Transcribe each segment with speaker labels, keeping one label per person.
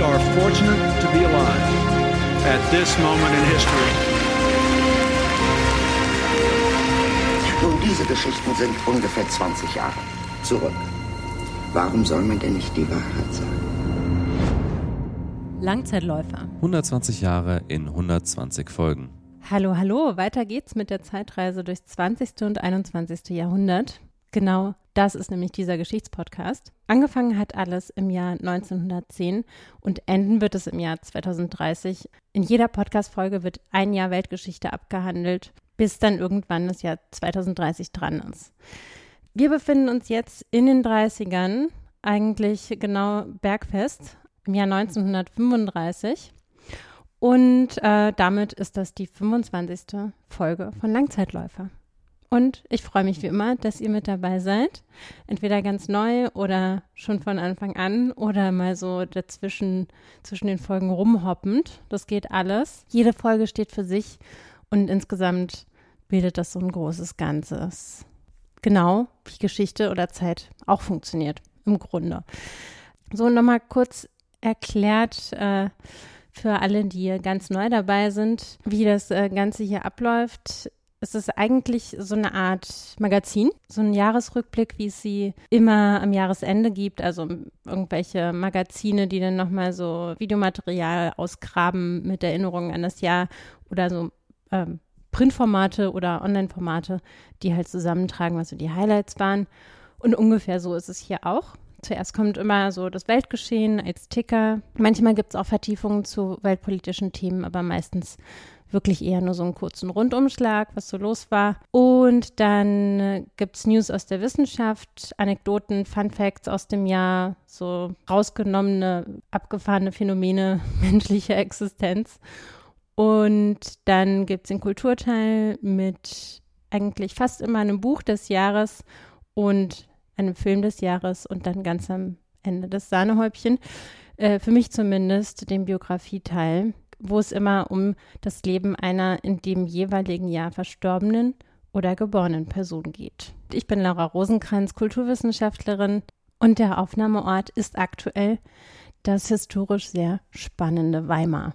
Speaker 1: We are fortunate to be alive at this moment in history.
Speaker 2: Nun, diese Geschichten sind ungefähr 20 Jahre zurück. Warum soll man denn nicht die Wahrheit sagen?
Speaker 3: Langzeitläufer.
Speaker 4: 120 Jahre in 120 Folgen.
Speaker 3: Hallo, hallo, weiter geht's mit der Zeitreise durchs 20. und 21. Jahrhundert. Genau das ist nämlich dieser Geschichtspodcast. Angefangen hat alles im Jahr 1910 und enden wird es im Jahr 2030. In jeder Podcast-Folge wird ein Jahr Weltgeschichte abgehandelt, bis dann irgendwann das Jahr 2030 dran ist. Wir befinden uns jetzt in den 30ern, eigentlich genau bergfest, im Jahr 1935. Und äh, damit ist das die 25. Folge von Langzeitläufer. Und ich freue mich wie immer, dass ihr mit dabei seid. Entweder ganz neu oder schon von Anfang an oder mal so dazwischen, zwischen den Folgen rumhoppend. Das geht alles. Jede Folge steht für sich und insgesamt bildet das so ein großes Ganzes. Genau wie Geschichte oder Zeit auch funktioniert, im Grunde. So, nochmal kurz erklärt, äh, für alle, die ganz neu dabei sind, wie das äh, Ganze hier abläuft es ist eigentlich so eine Art Magazin, so ein Jahresrückblick, wie es sie immer am Jahresende gibt. Also irgendwelche Magazine, die dann nochmal so Videomaterial ausgraben mit Erinnerungen an das Jahr oder so ähm, Printformate oder Online-Formate, die halt zusammentragen, was so die Highlights waren. Und ungefähr so ist es hier auch. Zuerst kommt immer so das Weltgeschehen als Ticker. Manchmal gibt es auch Vertiefungen zu weltpolitischen Themen, aber meistens wirklich eher nur so einen kurzen Rundumschlag, was so los war. Und dann äh, gibt es News aus der Wissenschaft, Anekdoten, Fun Facts aus dem Jahr, so rausgenommene, abgefahrene Phänomene menschlicher Existenz. Und dann gibt es den Kulturteil mit eigentlich fast immer einem Buch des Jahres und einem Film des Jahres und dann ganz am Ende das Sahnehäubchen. Äh, für mich zumindest den Biografieteil wo es immer um das Leben einer in dem jeweiligen Jahr verstorbenen oder geborenen Person geht. Ich bin Laura Rosenkranz, Kulturwissenschaftlerin und der Aufnahmeort ist aktuell das historisch sehr spannende Weimar.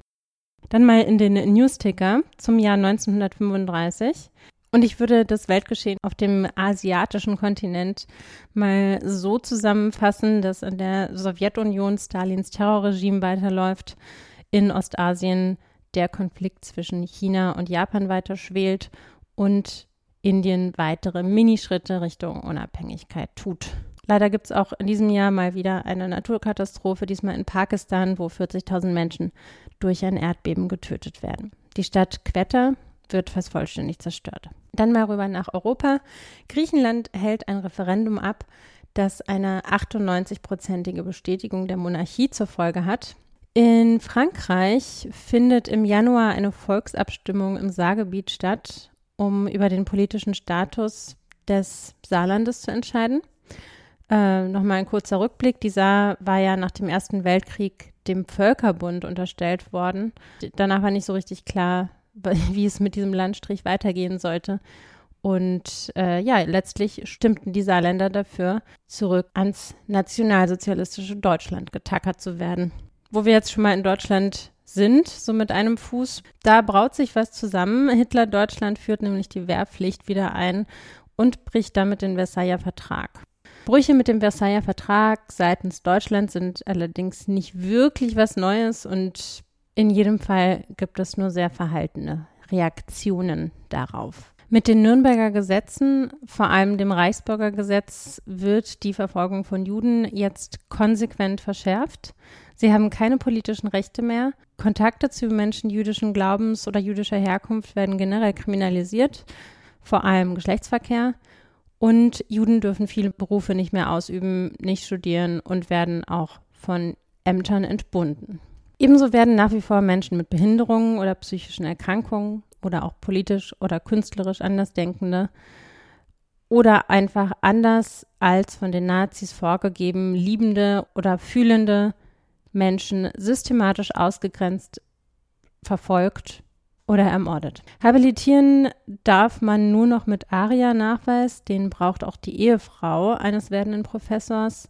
Speaker 3: Dann mal in den Newsticker zum Jahr 1935. Und ich würde das Weltgeschehen auf dem asiatischen Kontinent mal so zusammenfassen, dass in der Sowjetunion Stalins Terrorregime weiterläuft, in Ostasien der Konflikt zwischen China und Japan weiter schwelt und Indien weitere Minischritte Richtung Unabhängigkeit tut. Leider gibt es auch in diesem Jahr mal wieder eine Naturkatastrophe, diesmal in Pakistan, wo 40.000 Menschen durch ein Erdbeben getötet werden. Die Stadt Quetta wird fast vollständig zerstört. Dann mal rüber nach Europa. Griechenland hält ein Referendum ab, das eine 98-prozentige Bestätigung der Monarchie zur Folge hat. In Frankreich findet im Januar eine Volksabstimmung im Saargebiet statt, um über den politischen Status des Saarlandes zu entscheiden. Äh, Nochmal ein kurzer Rückblick. Die Saar war ja nach dem Ersten Weltkrieg dem Völkerbund unterstellt worden. Danach war nicht so richtig klar, wie es mit diesem Landstrich weitergehen sollte. Und äh, ja, letztlich stimmten die Saarländer dafür, zurück ans nationalsozialistische Deutschland getackert zu werden wo wir jetzt schon mal in Deutschland sind, so mit einem Fuß, da braut sich was zusammen. Hitler Deutschland führt nämlich die Wehrpflicht wieder ein und bricht damit den Versailler Vertrag. Brüche mit dem Versailler Vertrag seitens Deutschlands sind allerdings nicht wirklich was Neues und in jedem Fall gibt es nur sehr verhaltene Reaktionen darauf. Mit den Nürnberger Gesetzen, vor allem dem Reichsbürgergesetz, wird die Verfolgung von Juden jetzt konsequent verschärft. Sie haben keine politischen Rechte mehr. Kontakte zu Menschen jüdischen Glaubens oder jüdischer Herkunft werden generell kriminalisiert, vor allem Geschlechtsverkehr. Und Juden dürfen viele Berufe nicht mehr ausüben, nicht studieren und werden auch von Ämtern entbunden. Ebenso werden nach wie vor Menschen mit Behinderungen oder psychischen Erkrankungen oder auch politisch oder künstlerisch Andersdenkende oder einfach anders als von den Nazis vorgegeben liebende oder fühlende Menschen systematisch ausgegrenzt, verfolgt oder ermordet. Habilitieren darf man nur noch mit ARIA-Nachweis, den braucht auch die Ehefrau eines werdenden Professors.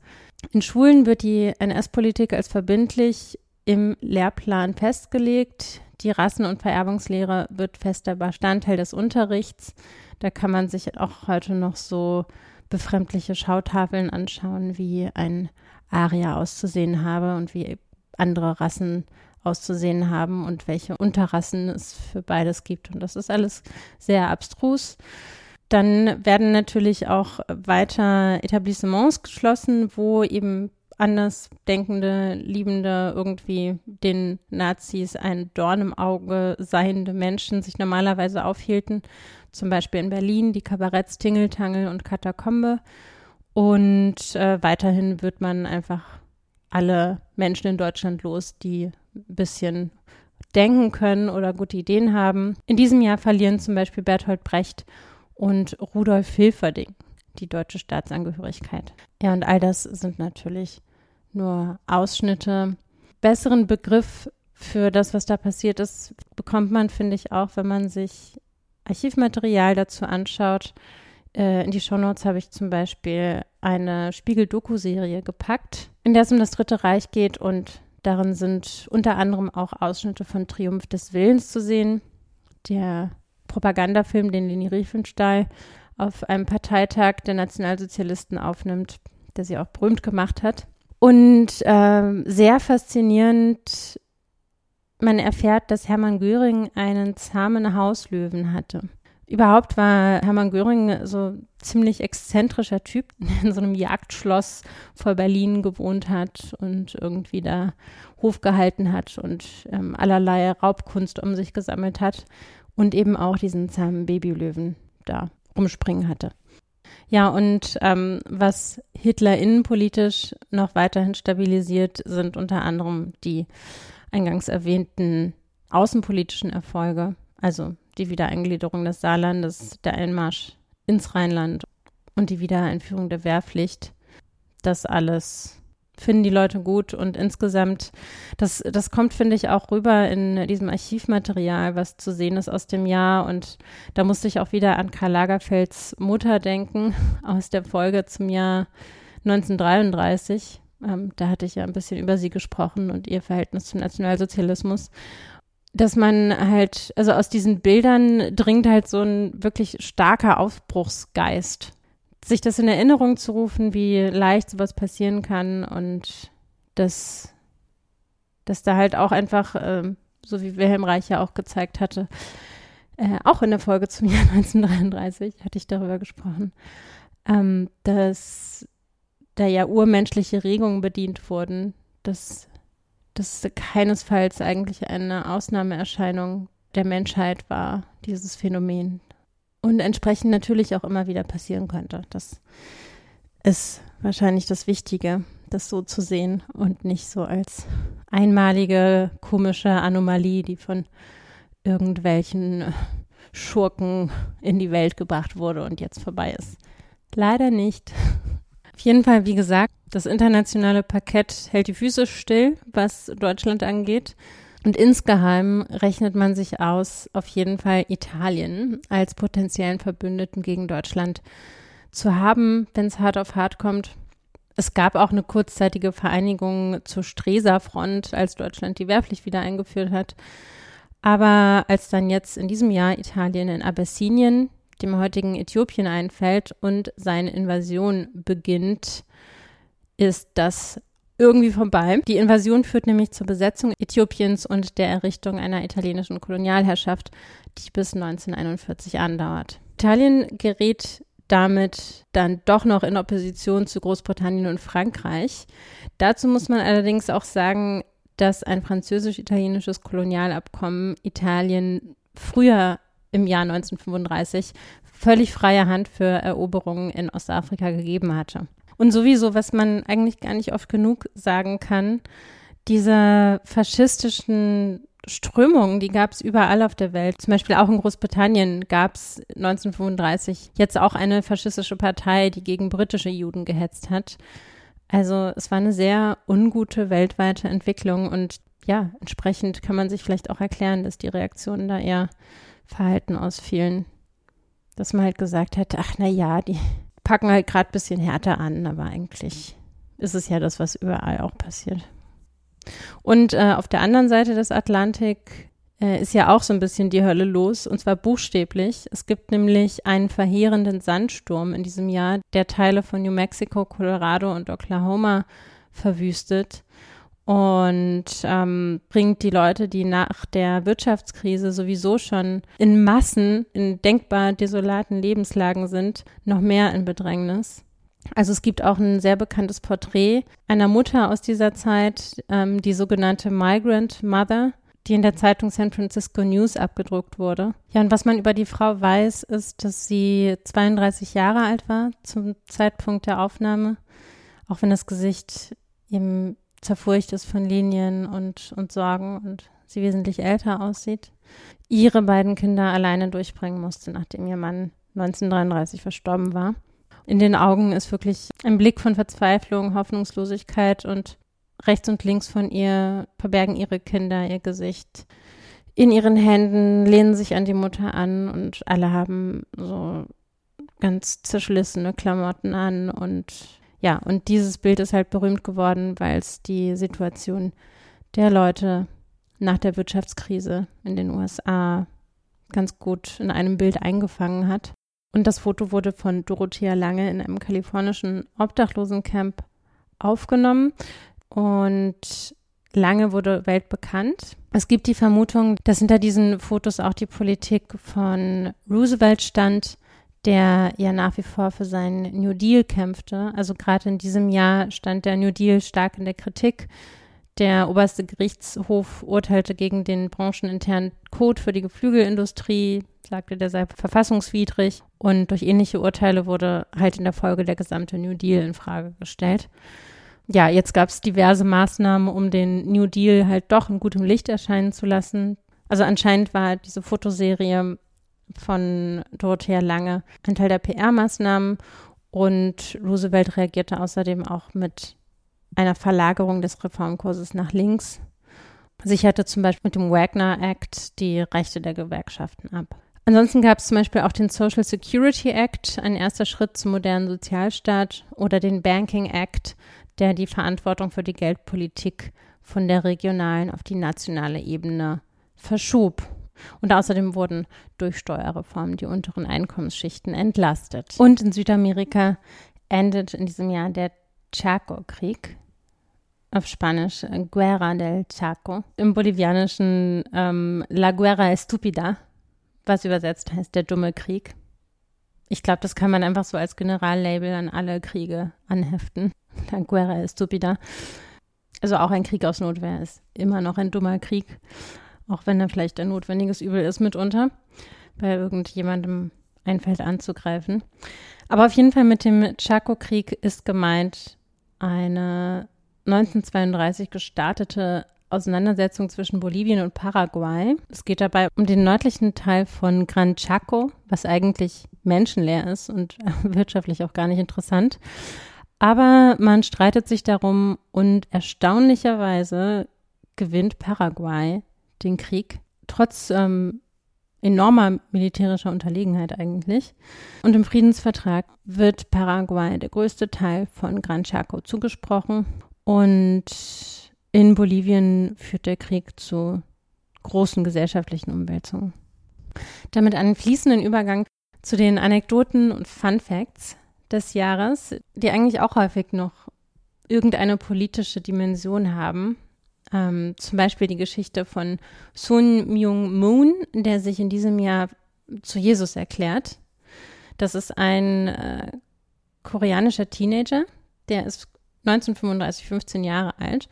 Speaker 3: In Schulen wird die NS-Politik als verbindlich im Lehrplan festgelegt. Die Rassen- und Vererbungslehre wird fester Bestandteil des Unterrichts. Da kann man sich auch heute noch so befremdliche Schautafeln anschauen, wie ein Aria auszusehen habe und wie andere Rassen auszusehen haben und welche Unterrassen es für beides gibt. Und das ist alles sehr abstrus. Dann werden natürlich auch weiter Etablissements geschlossen, wo eben andersdenkende, liebende, irgendwie den Nazis ein Dorn im Auge seiende Menschen sich normalerweise aufhielten. Zum Beispiel in Berlin die Kabaretts Tingeltangel und Katakombe. Und äh, weiterhin wird man einfach alle Menschen in Deutschland los, die ein bisschen denken können oder gute Ideen haben. In diesem Jahr verlieren zum Beispiel Bertolt Brecht und Rudolf Hilferding die deutsche Staatsangehörigkeit. Ja, und all das sind natürlich nur Ausschnitte. Besseren Begriff für das, was da passiert ist, bekommt man, finde ich, auch, wenn man sich Archivmaterial dazu anschaut. Äh, in die Shownotes habe ich zum Beispiel eine Spiegel-Doku-Serie gepackt, in der es um das Dritte Reich geht und darin sind unter anderem auch Ausschnitte von Triumph des Willens zu sehen, der Propagandafilm, den Leni Riefenstahl auf einem Parteitag der Nationalsozialisten aufnimmt, der sie auch berühmt gemacht hat. Und ähm, sehr faszinierend, man erfährt, dass Hermann Göring einen zahmen Hauslöwen hatte. Überhaupt war Hermann Göring so ziemlich exzentrischer Typ, der in so einem Jagdschloss vor Berlin gewohnt hat und irgendwie da Hof gehalten hat und ähm, allerlei Raubkunst um sich gesammelt hat und eben auch diesen zahmen Babylöwen da rumspringen hatte. Ja, und ähm, was Hitler innenpolitisch noch weiterhin stabilisiert, sind unter anderem die eingangs erwähnten außenpolitischen Erfolge, also die Wiedereingliederung des Saarlandes, der Einmarsch ins Rheinland und die Wiedereinführung der Wehrpflicht. Das alles finden die Leute gut und insgesamt, das, das kommt, finde ich, auch rüber in diesem Archivmaterial, was zu sehen ist aus dem Jahr und da musste ich auch wieder an Karl Lagerfelds Mutter denken aus der Folge zum Jahr 1933. Ähm, da hatte ich ja ein bisschen über sie gesprochen und ihr Verhältnis zum Nationalsozialismus dass man halt, also aus diesen Bildern dringt halt so ein wirklich starker Aufbruchsgeist sich das in Erinnerung zu rufen, wie leicht sowas passieren kann und dass, dass da halt auch einfach, äh, so wie Wilhelm Reich ja auch gezeigt hatte, äh, auch in der Folge zum Jahr 1933 hatte ich darüber gesprochen, ähm, dass da ja urmenschliche Regungen bedient wurden, dass das keinesfalls eigentlich eine Ausnahmeerscheinung der Menschheit war, dieses Phänomen, und entsprechend natürlich auch immer wieder passieren könnte. Das ist wahrscheinlich das Wichtige, das so zu sehen und nicht so als einmalige komische Anomalie, die von irgendwelchen Schurken in die Welt gebracht wurde und jetzt vorbei ist. Leider nicht. Auf jeden Fall, wie gesagt, das internationale Parkett hält die Füße still, was Deutschland angeht. Und insgeheim rechnet man sich aus, auf jeden Fall Italien als potenziellen Verbündeten gegen Deutschland zu haben, wenn es hart auf hart kommt. Es gab auch eine kurzzeitige Vereinigung zur Streser Front, als Deutschland die Wehrpflicht wieder eingeführt hat. Aber als dann jetzt in diesem Jahr Italien in Abessinien, dem heutigen Äthiopien, einfällt und seine Invasion beginnt, ist das irgendwie vorbei. Die Invasion führt nämlich zur Besetzung Äthiopiens und der Errichtung einer italienischen Kolonialherrschaft, die bis 1941 andauert. Italien gerät damit dann doch noch in Opposition zu Großbritannien und Frankreich. Dazu muss man allerdings auch sagen, dass ein französisch-italienisches Kolonialabkommen Italien früher im Jahr 1935 völlig freie Hand für Eroberungen in Ostafrika gegeben hatte. Und sowieso, was man eigentlich gar nicht oft genug sagen kann, Diese faschistischen Strömungen, die gab es überall auf der Welt. Zum Beispiel auch in Großbritannien gab es 1935 jetzt auch eine faschistische Partei, die gegen britische Juden gehetzt hat. Also es war eine sehr ungute weltweite Entwicklung und ja, entsprechend kann man sich vielleicht auch erklären, dass die Reaktionen da eher verhalten ausfielen. Dass man halt gesagt hätte, ach na ja, die packen halt gerade ein bisschen härter an, aber eigentlich ist es ja das, was überall auch passiert. Und äh, auf der anderen Seite des Atlantik äh, ist ja auch so ein bisschen die Hölle los, und zwar buchstäblich. Es gibt nämlich einen verheerenden Sandsturm in diesem Jahr, der Teile von New Mexico, Colorado und Oklahoma verwüstet und ähm, bringt die Leute, die nach der Wirtschaftskrise sowieso schon in Massen in denkbar desolaten Lebenslagen sind, noch mehr in Bedrängnis. Also es gibt auch ein sehr bekanntes Porträt einer Mutter aus dieser Zeit, ähm, die sogenannte Migrant Mother, die in der Zeitung San Francisco News abgedruckt wurde. Ja, und was man über die Frau weiß, ist, dass sie 32 Jahre alt war zum Zeitpunkt der Aufnahme, auch wenn das Gesicht eben zerfurcht ist von Linien und, und Sorgen und sie wesentlich älter aussieht, ihre beiden Kinder alleine durchbringen musste, nachdem ihr Mann 1933 verstorben war. In den Augen ist wirklich ein Blick von Verzweiflung, Hoffnungslosigkeit und rechts und links von ihr verbergen ihre Kinder ihr Gesicht. In ihren Händen lehnen sich an die Mutter an und alle haben so ganz zerschlissene Klamotten an und ja, und dieses Bild ist halt berühmt geworden, weil es die Situation der Leute nach der Wirtschaftskrise in den USA ganz gut in einem Bild eingefangen hat. Und das Foto wurde von Dorothea Lange in einem kalifornischen Obdachlosencamp aufgenommen und Lange wurde weltbekannt. Es gibt die Vermutung, dass hinter diesen Fotos auch die Politik von Roosevelt stand, der ja nach wie vor für seinen New Deal kämpfte. Also gerade in diesem Jahr stand der New Deal stark in der Kritik. Der oberste Gerichtshof urteilte gegen den brancheninternen Code für die Geflügelindustrie, sagte, der sei verfassungswidrig. Und durch ähnliche Urteile wurde halt in der Folge der gesamte New Deal in Frage gestellt. Ja, jetzt gab es diverse Maßnahmen, um den New Deal halt doch in gutem Licht erscheinen zu lassen. Also anscheinend war diese Fotoserie von Dorothea Lange ein Teil der PR-Maßnahmen und Roosevelt reagierte außerdem auch mit einer Verlagerung des Reformkurses nach links, sicherte zum Beispiel mit dem Wagner Act die Rechte der Gewerkschaften ab. Ansonsten gab es zum Beispiel auch den Social Security Act, ein erster Schritt zum modernen Sozialstaat, oder den Banking Act, der die Verantwortung für die Geldpolitik von der regionalen auf die nationale Ebene verschob. Und außerdem wurden durch Steuerreformen die unteren Einkommensschichten entlastet. Und in Südamerika endet in diesem Jahr der Chaco-Krieg. Auf Spanisch äh, Guerra del Chaco. Im Bolivianischen ähm, La Guerra Estúpida, was übersetzt heißt der dumme Krieg. Ich glaube, das kann man einfach so als Generallabel an alle Kriege anheften. La Guerra Estúpida. Also auch ein Krieg aus Notwehr ist immer noch ein dummer Krieg auch wenn er vielleicht ein notwendiges Übel ist mitunter, bei irgendjemandem einfällt anzugreifen. Aber auf jeden Fall mit dem Chaco-Krieg ist gemeint eine 1932 gestartete Auseinandersetzung zwischen Bolivien und Paraguay. Es geht dabei um den nördlichen Teil von Gran Chaco, was eigentlich menschenleer ist und wirtschaftlich auch gar nicht interessant. Aber man streitet sich darum und erstaunlicherweise gewinnt Paraguay den Krieg, trotz ähm, enormer militärischer Unterlegenheit eigentlich. Und im Friedensvertrag wird Paraguay der größte Teil von Gran Chaco zugesprochen. Und in Bolivien führt der Krieg zu großen gesellschaftlichen Umwälzungen. Damit einen fließenden Übergang zu den Anekdoten und Fun Facts des Jahres, die eigentlich auch häufig noch irgendeine politische Dimension haben. Ähm, zum Beispiel die Geschichte von Sun Myung Moon, der sich in diesem Jahr zu Jesus erklärt. Das ist ein äh, koreanischer Teenager, der ist 1935, 15 Jahre alt.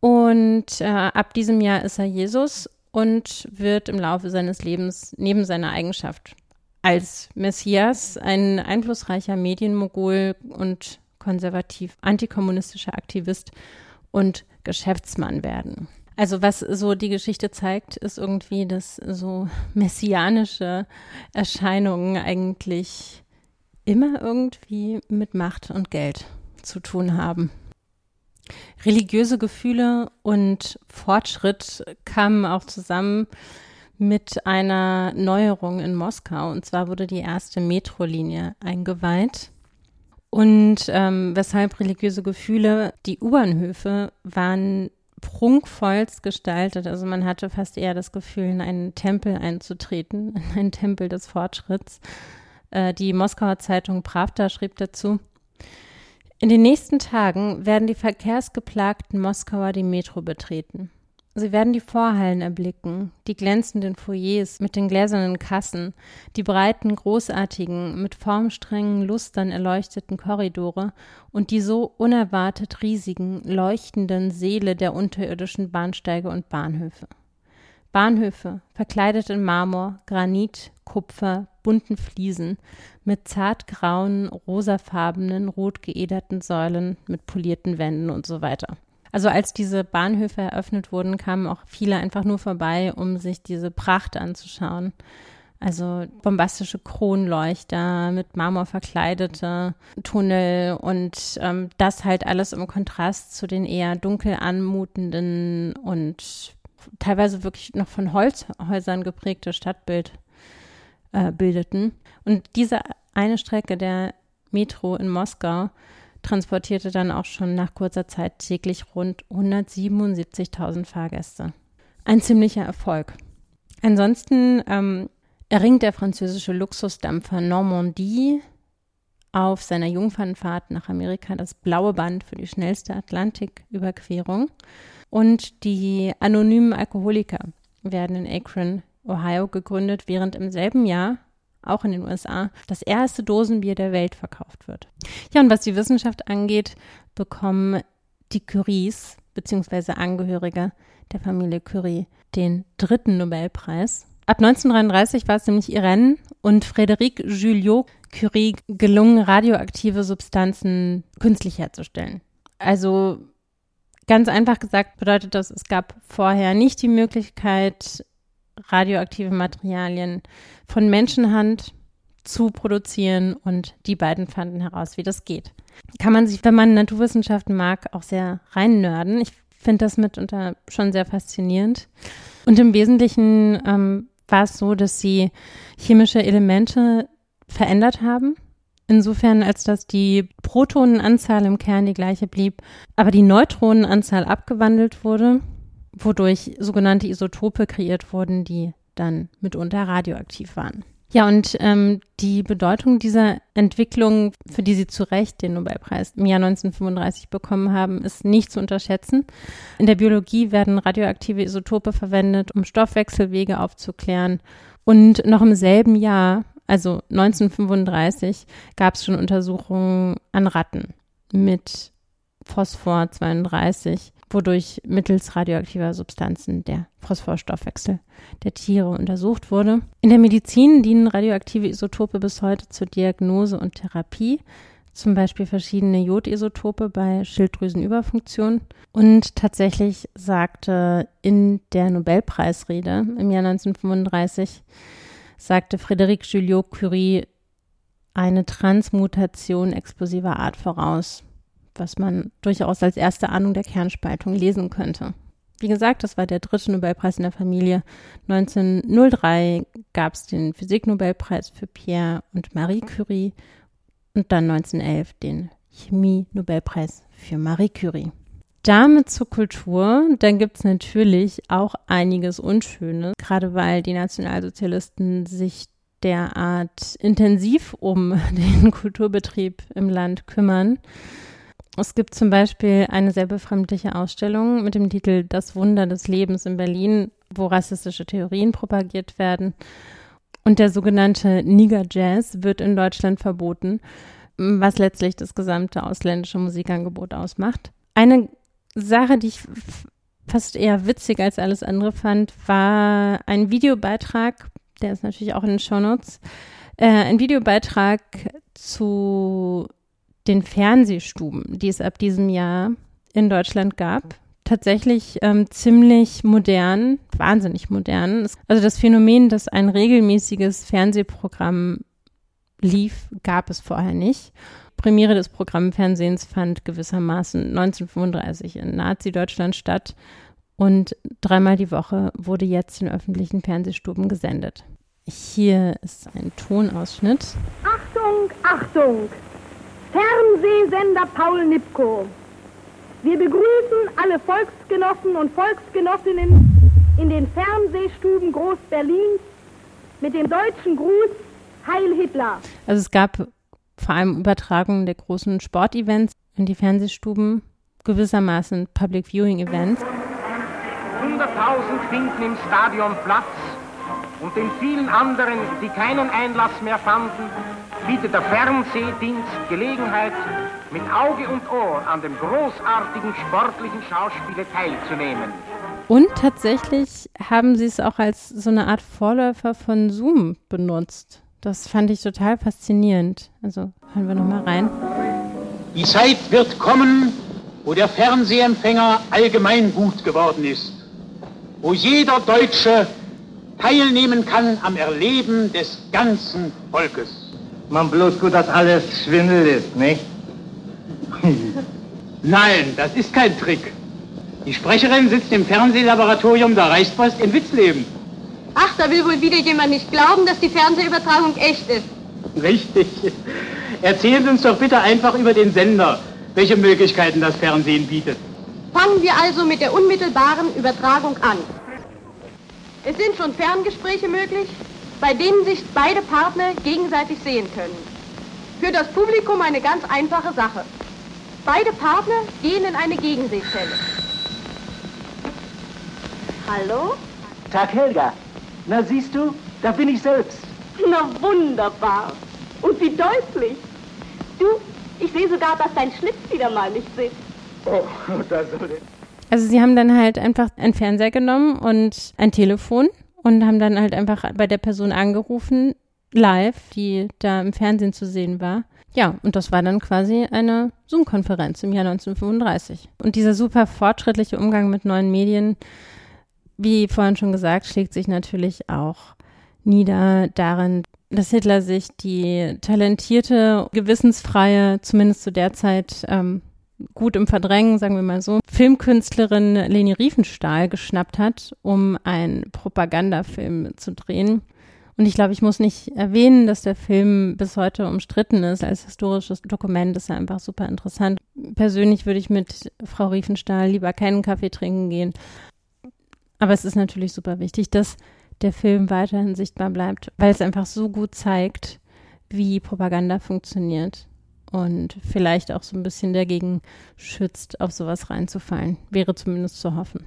Speaker 3: Und äh, ab diesem Jahr ist er Jesus und wird im Laufe seines Lebens neben seiner Eigenschaft als Messias ein einflussreicher Medienmogul und konservativ antikommunistischer Aktivist und Geschäftsmann werden. Also was so die Geschichte zeigt, ist irgendwie, dass so messianische Erscheinungen eigentlich immer irgendwie mit Macht und Geld zu tun haben. Religiöse Gefühle und Fortschritt kamen auch zusammen mit einer Neuerung in Moskau. Und zwar wurde die erste Metrolinie eingeweiht. Und ähm, weshalb religiöse Gefühle, die U-Bahnhöfe waren prunkvollst gestaltet. Also man hatte fast eher das Gefühl, in einen Tempel einzutreten, in einen Tempel des Fortschritts. Äh, die Moskauer Zeitung Pravda schrieb dazu, in den nächsten Tagen werden die verkehrsgeplagten Moskauer die Metro betreten. Sie werden die Vorhallen erblicken, die glänzenden Foyers mit den gläsernen Kassen, die breiten, großartigen, mit formstrengen Lustern erleuchteten Korridore und die so unerwartet riesigen, leuchtenden Seele der unterirdischen Bahnsteige und Bahnhöfe. Bahnhöfe, verkleidet in Marmor, Granit, Kupfer, bunten Fliesen, mit zartgrauen, rosafarbenen, rot geederten Säulen, mit polierten Wänden und so weiter. Also als diese Bahnhöfe eröffnet wurden, kamen auch viele einfach nur vorbei, um sich diese Pracht anzuschauen. Also bombastische Kronleuchter mit Marmor verkleidete Tunnel und ähm, das halt alles im Kontrast zu den eher dunkel anmutenden und teilweise wirklich noch von Holzhäusern geprägte Stadtbild äh, bildeten. Und diese eine Strecke der Metro in Moskau transportierte dann auch schon nach kurzer Zeit täglich rund 177.000 Fahrgäste. Ein ziemlicher Erfolg. Ansonsten ähm, erringt der französische Luxusdampfer Normandie auf seiner Jungfernfahrt nach Amerika das blaue Band für die schnellste Atlantiküberquerung. Und die anonymen Alkoholiker werden in Akron, Ohio gegründet, während im selben Jahr auch in den USA, das erste Dosenbier der Welt verkauft wird. Ja, und was die Wissenschaft angeht, bekommen die Curies beziehungsweise Angehörige der Familie Curie den dritten Nobelpreis. Ab 1933 war es nämlich Irene und Frédéric Julliot Curie gelungen, radioaktive Substanzen künstlich herzustellen. Also ganz einfach gesagt bedeutet das, es gab vorher nicht die Möglichkeit, radioaktive Materialien von Menschenhand zu produzieren und die beiden fanden heraus, wie das geht. Kann man sich, wenn man Naturwissenschaften mag, auch sehr reinnörden. Ich finde das mitunter schon sehr faszinierend. Und im Wesentlichen ähm, war es so, dass sie chemische Elemente verändert haben. Insofern, als dass die Protonenanzahl im Kern die gleiche blieb, aber die Neutronenanzahl abgewandelt wurde wodurch sogenannte Isotope kreiert wurden, die dann mitunter radioaktiv waren. Ja, und ähm, die Bedeutung dieser Entwicklung, für die sie zu Recht den Nobelpreis im Jahr 1935 bekommen haben, ist nicht zu unterschätzen. In der Biologie werden radioaktive Isotope verwendet, um Stoffwechselwege aufzuklären. Und noch im selben Jahr, also 1935, gab es schon Untersuchungen an Ratten mit Phosphor 32 wodurch mittels radioaktiver Substanzen der Phosphorstoffwechsel der Tiere untersucht wurde. In der Medizin dienen radioaktive Isotope bis heute zur Diagnose und Therapie, zum Beispiel verschiedene Jodisotope bei Schilddrüsenüberfunktion. Und tatsächlich sagte in der Nobelpreisrede im Jahr 1935, sagte Frédéric Julliot-Curie eine Transmutation explosiver Art voraus was man durchaus als erste Ahnung der Kernspaltung lesen könnte. Wie gesagt, das war der dritte Nobelpreis in der Familie. 1903 gab es den Physiknobelpreis für Pierre und Marie Curie und dann 1911 den Chemie-Nobelpreis für Marie Curie. Damit zur Kultur, dann gibt es natürlich auch einiges Unschönes, gerade weil die Nationalsozialisten sich derart intensiv um den Kulturbetrieb im Land kümmern. Es gibt zum Beispiel eine sehr befremdliche Ausstellung mit dem Titel Das Wunder des Lebens in Berlin, wo rassistische Theorien propagiert werden. Und der sogenannte Niger Jazz wird in Deutschland verboten, was letztlich das gesamte ausländische Musikangebot ausmacht. Eine Sache, die ich fast eher witzig als alles andere fand, war ein Videobeitrag, der ist natürlich auch in den Shownotes, äh, ein Videobeitrag zu den Fernsehstuben, die es ab diesem Jahr in Deutschland gab. Tatsächlich ähm, ziemlich modern, wahnsinnig modern. Also das Phänomen, dass ein regelmäßiges Fernsehprogramm lief, gab es vorher nicht. Premiere des Programmfernsehens fand gewissermaßen 1935 in Nazi-Deutschland statt und dreimal die Woche wurde jetzt in öffentlichen Fernsehstuben gesendet. Hier ist ein Tonausschnitt.
Speaker 5: Achtung, Achtung! Fernsehsender Paul Nipko. Wir begrüßen alle Volksgenossen und Volksgenossinnen in den Fernsehstuben Groß-Berlins mit dem deutschen Gruß Heil Hitler.
Speaker 3: Also es gab vor allem Übertragungen der großen Sportevents in die Fernsehstuben, gewissermaßen Public Viewing Events.
Speaker 6: 100.000 finden im Stadion Platz und den vielen anderen, die keinen Einlass mehr fanden, bietet der Fernsehdienst Gelegenheit, mit Auge und Ohr an dem großartigen sportlichen Schauspiele teilzunehmen.
Speaker 3: Und tatsächlich haben sie es auch als so eine Art Vorläufer von Zoom benutzt. Das fand ich total faszinierend. Also hören wir nochmal rein.
Speaker 7: Die Zeit wird kommen, wo der Fernsehempfänger allgemein gut geworden ist, wo jeder Deutsche teilnehmen kann am Erleben des ganzen Volkes.
Speaker 8: Man bloß gut, dass alles Schwindel ist, nicht?
Speaker 7: Nein, das ist kein Trick. Die Sprecherin sitzt im Fernsehlaboratorium der Reichspost in Witzleben.
Speaker 5: Ach, da will wohl wieder jemand nicht glauben, dass die Fernsehübertragung echt ist.
Speaker 7: Richtig. Erzählen Sie uns doch bitte einfach über den Sender, welche Möglichkeiten das Fernsehen bietet.
Speaker 5: Fangen wir also mit der unmittelbaren Übertragung an. Es sind schon Ferngespräche möglich, bei denen sich beide Partner gegenseitig sehen können. Für das Publikum eine ganz einfache Sache. Beide Partner gehen in eine Gegensehzelle. Hallo?
Speaker 7: Tag Helga. Na siehst du, da bin ich selbst.
Speaker 5: Na wunderbar. Und wie deutlich. Du, ich sehe sogar, dass dein Schlitz wieder mal nicht sitzt.
Speaker 7: Oh, da soll
Speaker 3: Also sie haben dann halt einfach einen Fernseher genommen und ein Telefon und haben dann halt einfach bei der Person angerufen, live, die da im Fernsehen zu sehen war. Ja, und das war dann quasi eine Zoom-Konferenz im Jahr 1935. Und dieser super fortschrittliche Umgang mit neuen Medien, wie vorhin schon gesagt, schlägt sich natürlich auch nieder darin, dass Hitler sich die talentierte, gewissensfreie, zumindest zu der Zeit ähm, gut im Verdrängen, sagen wir mal so, Filmkünstlerin Leni Riefenstahl geschnappt hat, um einen Propagandafilm zu drehen. Und ich glaube, ich muss nicht erwähnen, dass der Film bis heute umstritten ist als historisches Dokument. Ist ja einfach super interessant. Persönlich würde ich mit Frau Riefenstahl lieber keinen Kaffee trinken gehen. Aber es ist natürlich super wichtig, dass der Film weiterhin sichtbar bleibt, weil es einfach so gut zeigt, wie Propaganda funktioniert und vielleicht auch so ein bisschen dagegen schützt, auf sowas reinzufallen. Wäre zumindest zu hoffen.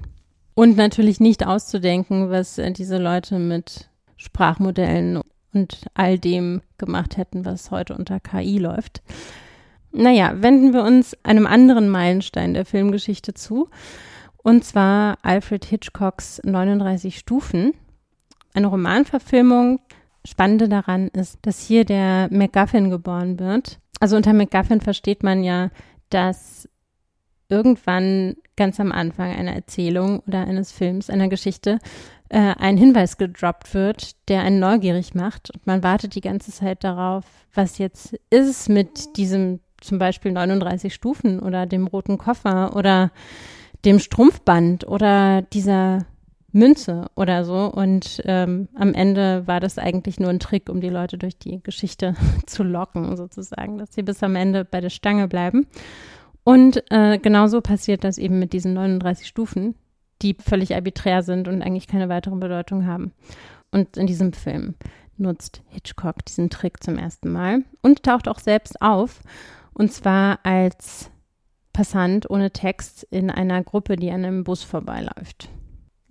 Speaker 3: Und natürlich nicht auszudenken, was äh, diese Leute mit Sprachmodellen und all dem gemacht hätten, was heute unter KI läuft. Naja, wenden wir uns einem anderen Meilenstein der Filmgeschichte zu, und zwar Alfred Hitchcocks 39 Stufen, eine Romanverfilmung. Spannende daran ist, dass hier der MacGuffin geboren wird. Also unter MacGuffin versteht man ja, dass irgendwann ganz am Anfang einer Erzählung oder eines Films, einer Geschichte, äh, ein Hinweis gedroppt wird, der einen neugierig macht. Und man wartet die ganze Zeit darauf, was jetzt ist mit diesem zum Beispiel 39 Stufen oder dem roten Koffer oder dem Strumpfband oder dieser Münze oder so. Und ähm, am Ende war das eigentlich nur ein Trick, um die Leute durch die Geschichte zu locken, sozusagen, dass sie bis am Ende bei der Stange bleiben. Und äh, genauso passiert das eben mit diesen 39 Stufen, die völlig arbiträr sind und eigentlich keine weitere Bedeutung haben. Und in diesem Film nutzt Hitchcock diesen Trick zum ersten Mal und taucht auch selbst auf. Und zwar als Passant ohne Text in einer Gruppe, die an einem Bus vorbeiläuft.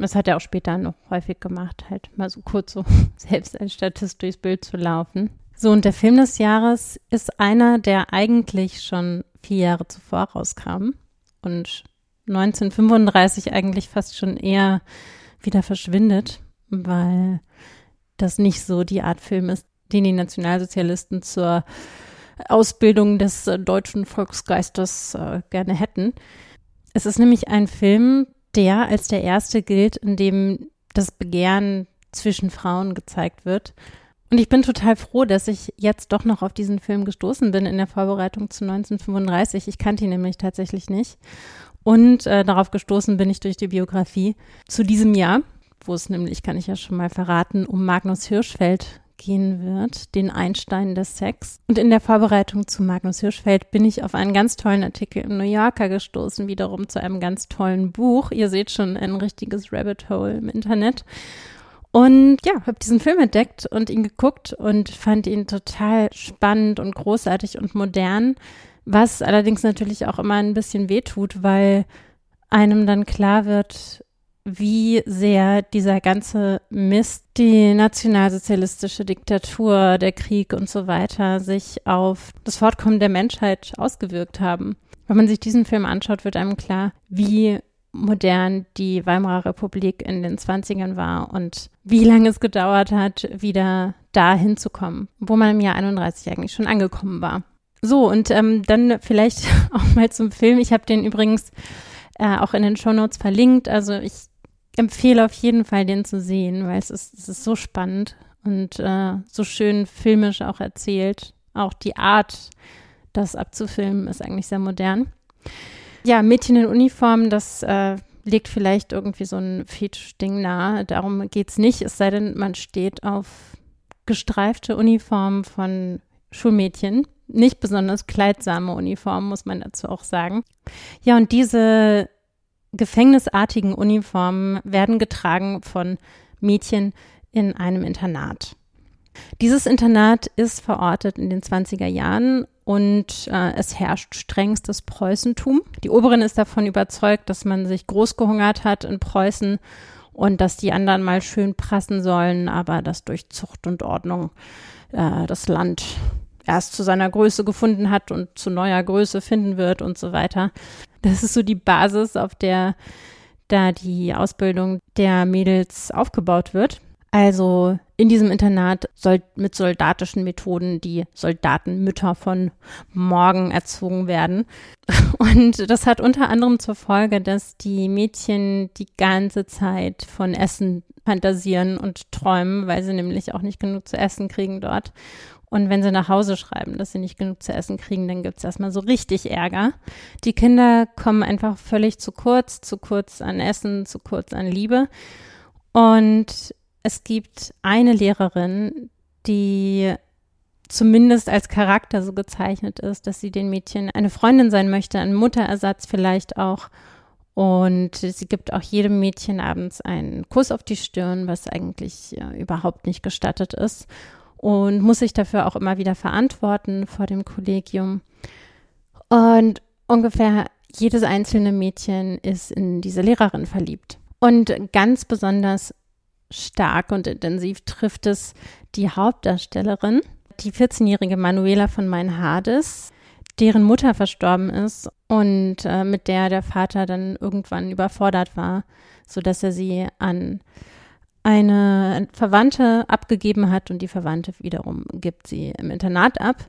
Speaker 3: Das hat er auch später noch häufig gemacht, halt mal so kurz so selbst als Statist durchs Bild zu laufen. So, und der Film des Jahres ist einer, der eigentlich schon vier Jahre zuvor rauskam und 1935 eigentlich fast schon eher wieder verschwindet, weil das nicht so die Art Film ist, den die Nationalsozialisten zur Ausbildung des äh, deutschen Volksgeistes äh, gerne hätten. Es ist nämlich ein Film, der als der erste gilt, in dem das Begehren zwischen Frauen gezeigt wird. Und ich bin total froh, dass ich jetzt doch noch auf diesen Film gestoßen bin in der Vorbereitung zu 1935. Ich kannte ihn nämlich tatsächlich nicht. Und äh, darauf gestoßen bin ich durch die Biografie zu diesem Jahr, wo es nämlich, kann ich ja schon mal verraten, um Magnus Hirschfeld gehen wird, den Einstein des Sex. Und in der Vorbereitung zu Magnus Hirschfeld bin ich auf einen ganz tollen Artikel im New Yorker gestoßen, wiederum zu einem ganz tollen Buch. Ihr seht schon ein richtiges Rabbit Hole im Internet. Und ja, habe diesen Film entdeckt und ihn geguckt und fand ihn total spannend und großartig und modern, was allerdings natürlich auch immer ein bisschen wehtut, weil einem dann klar wird, wie sehr dieser ganze Mist, die nationalsozialistische Diktatur, der Krieg und so weiter sich auf das Fortkommen der Menschheit ausgewirkt haben. Wenn man sich diesen Film anschaut, wird einem klar, wie modern die Weimarer Republik in den 20ern war und wie lange es gedauert hat, wieder da hinzukommen, wo man im Jahr 31 eigentlich schon angekommen war. So, und ähm, dann vielleicht auch mal zum Film. Ich habe den übrigens äh, auch in den Shownotes verlinkt. Also ich empfehle auf jeden Fall, den zu sehen, weil es ist, es ist so spannend und äh, so schön filmisch auch erzählt. Auch die Art, das abzufilmen, ist eigentlich sehr modern. Ja, Mädchen in Uniform, das äh, legt vielleicht irgendwie so ein Fetisch-Ding nahe. Darum geht es nicht, es sei denn, man steht auf gestreifte Uniformen von Schulmädchen. Nicht besonders kleidsame Uniformen, muss man dazu auch sagen. Ja, und diese gefängnisartigen Uniformen werden getragen von Mädchen in einem Internat. Dieses Internat ist verortet in den 20er Jahren und äh, es herrscht strengstes Preußentum. Die Oberin ist davon überzeugt, dass man sich groß gehungert hat in Preußen und dass die anderen mal schön prassen sollen, aber dass durch Zucht und Ordnung äh, das Land erst zu seiner Größe gefunden hat und zu neuer Größe finden wird und so weiter. Das ist so die Basis, auf der da die Ausbildung der Mädels aufgebaut wird. Also in diesem Internat soll mit soldatischen Methoden die Soldatenmütter von morgen erzogen werden. Und das hat unter anderem zur Folge, dass die Mädchen die ganze Zeit von Essen fantasieren und träumen, weil sie nämlich auch nicht genug zu essen kriegen dort. Und wenn sie nach Hause schreiben, dass sie nicht genug zu essen kriegen, dann gibt es erstmal so richtig Ärger. Die Kinder kommen einfach völlig zu kurz, zu kurz an Essen, zu kurz an Liebe. Und es gibt eine Lehrerin, die zumindest als Charakter so gezeichnet ist, dass sie den Mädchen eine Freundin sein möchte, ein Mutterersatz vielleicht auch. Und sie gibt auch jedem Mädchen abends einen Kuss auf die Stirn, was eigentlich ja, überhaupt nicht gestattet ist und muss sich dafür auch immer wieder verantworten vor dem Kollegium. Und ungefähr jedes einzelne Mädchen ist in diese Lehrerin verliebt. Und ganz besonders stark und intensiv trifft es die Hauptdarstellerin, die 14-jährige Manuela von Meinhades, deren Mutter verstorben ist und äh, mit der der Vater dann irgendwann überfordert war, sodass er sie an eine Verwandte abgegeben hat und die Verwandte wiederum gibt sie im Internat ab.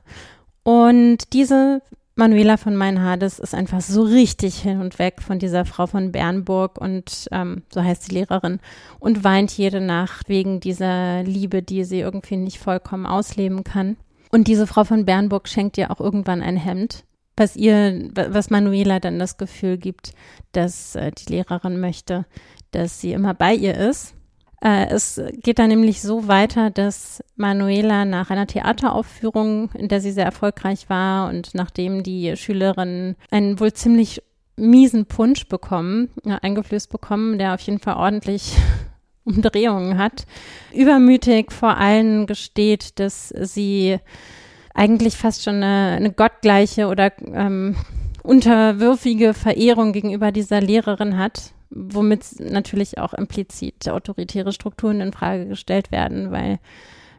Speaker 3: Und diese Manuela von Meinhades ist einfach so richtig hin und weg von dieser Frau von Bernburg und ähm, so heißt die Lehrerin und weint jede Nacht wegen dieser Liebe, die sie irgendwie nicht vollkommen ausleben kann. Und diese Frau von Bernburg schenkt ihr auch irgendwann ein Hemd, was ihr, was Manuela dann das Gefühl gibt, dass äh, die Lehrerin möchte, dass sie immer bei ihr ist. Äh, es geht dann nämlich so weiter, dass Manuela nach einer Theateraufführung, in der sie sehr erfolgreich war und nachdem die Schülerinnen einen wohl ziemlich miesen Punsch bekommen, ja, eingeflößt bekommen, der auf jeden Fall ordentlich Umdrehungen hat, übermütig vor allen gesteht, dass sie eigentlich fast schon eine, eine gottgleiche oder ähm, unterwürfige Verehrung gegenüber dieser Lehrerin hat womit natürlich auch implizit autoritäre Strukturen in Frage gestellt werden, weil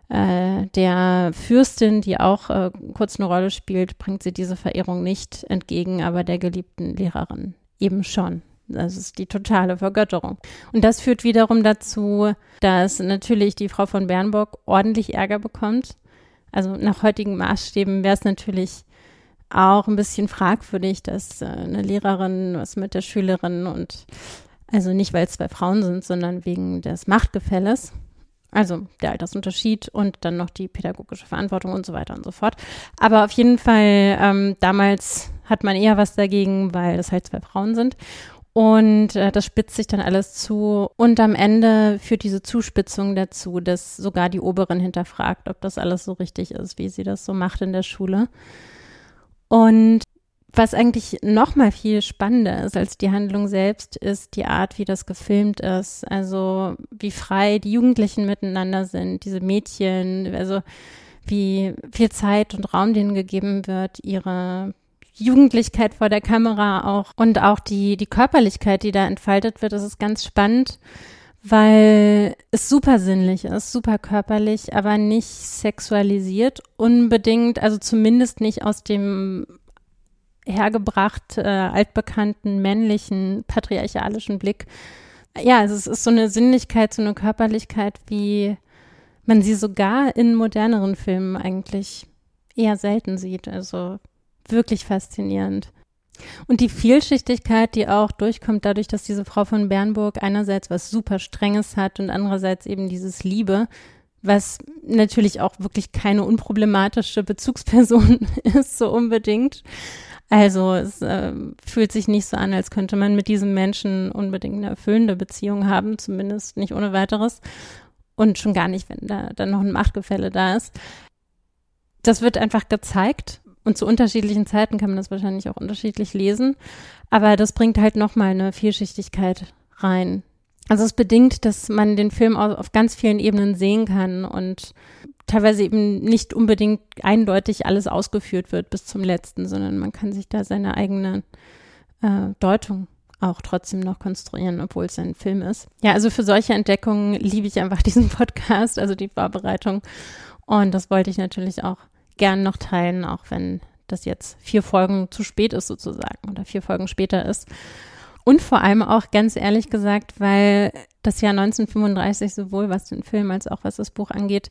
Speaker 3: äh, der Fürstin, die auch äh, kurz eine Rolle spielt, bringt sie diese Verehrung nicht entgegen, aber der geliebten Lehrerin eben schon. Das ist die totale Vergötterung. Und das führt wiederum dazu, dass natürlich die Frau von Bernburg ordentlich Ärger bekommt. Also nach heutigen Maßstäben wäre es natürlich auch ein bisschen fragwürdig, dass äh, eine Lehrerin was mit der Schülerin und also nicht, weil es zwei Frauen sind, sondern wegen des Machtgefälles. Also der Altersunterschied und dann noch die pädagogische Verantwortung und so weiter und so fort. Aber auf jeden Fall, ähm, damals hat man eher was dagegen, weil es halt zwei Frauen sind. Und äh, das spitzt sich dann alles zu. Und am Ende führt diese Zuspitzung dazu, dass sogar die Oberin hinterfragt, ob das alles so richtig ist, wie sie das so macht in der Schule. Und was eigentlich noch mal viel spannender ist als die Handlung selbst, ist die Art, wie das gefilmt ist. Also wie frei die Jugendlichen miteinander sind, diese Mädchen, also wie viel Zeit und Raum denen gegeben wird, ihre Jugendlichkeit vor der Kamera auch und auch die, die Körperlichkeit, die da entfaltet wird, das ist ganz spannend, weil es super sinnlich ist, super körperlich, aber nicht sexualisiert unbedingt, also zumindest nicht aus dem hergebracht äh, altbekannten männlichen patriarchalischen Blick. Ja, also es ist so eine Sinnlichkeit, so eine Körperlichkeit, wie man sie sogar in moderneren Filmen eigentlich eher selten sieht. Also wirklich faszinierend. Und die Vielschichtigkeit, die auch durchkommt dadurch, dass diese Frau von Bernburg einerseits was super Strenges hat und andererseits eben dieses Liebe, was natürlich auch wirklich keine unproblematische Bezugsperson ist, so unbedingt. Also es äh, fühlt sich nicht so an, als könnte man mit diesem Menschen unbedingt eine erfüllende Beziehung haben, zumindest nicht ohne weiteres. Und schon gar nicht, wenn da dann noch ein Machtgefälle da ist. Das wird einfach gezeigt und zu unterschiedlichen Zeiten kann man das wahrscheinlich auch unterschiedlich lesen. Aber das bringt halt nochmal eine Vielschichtigkeit rein. Also es bedingt, dass man den Film auf ganz vielen Ebenen sehen kann und teilweise eben nicht unbedingt eindeutig alles ausgeführt wird bis zum letzten, sondern man kann sich da seine eigene äh, Deutung auch trotzdem noch konstruieren, obwohl es ein Film ist. Ja, also für solche Entdeckungen liebe ich einfach diesen Podcast, also die Vorbereitung. Und das wollte ich natürlich auch gern noch teilen, auch wenn das jetzt vier Folgen zu spät ist sozusagen oder vier Folgen später ist. Und vor allem auch ganz ehrlich gesagt, weil das Jahr 1935 sowohl was den Film als auch was das Buch angeht,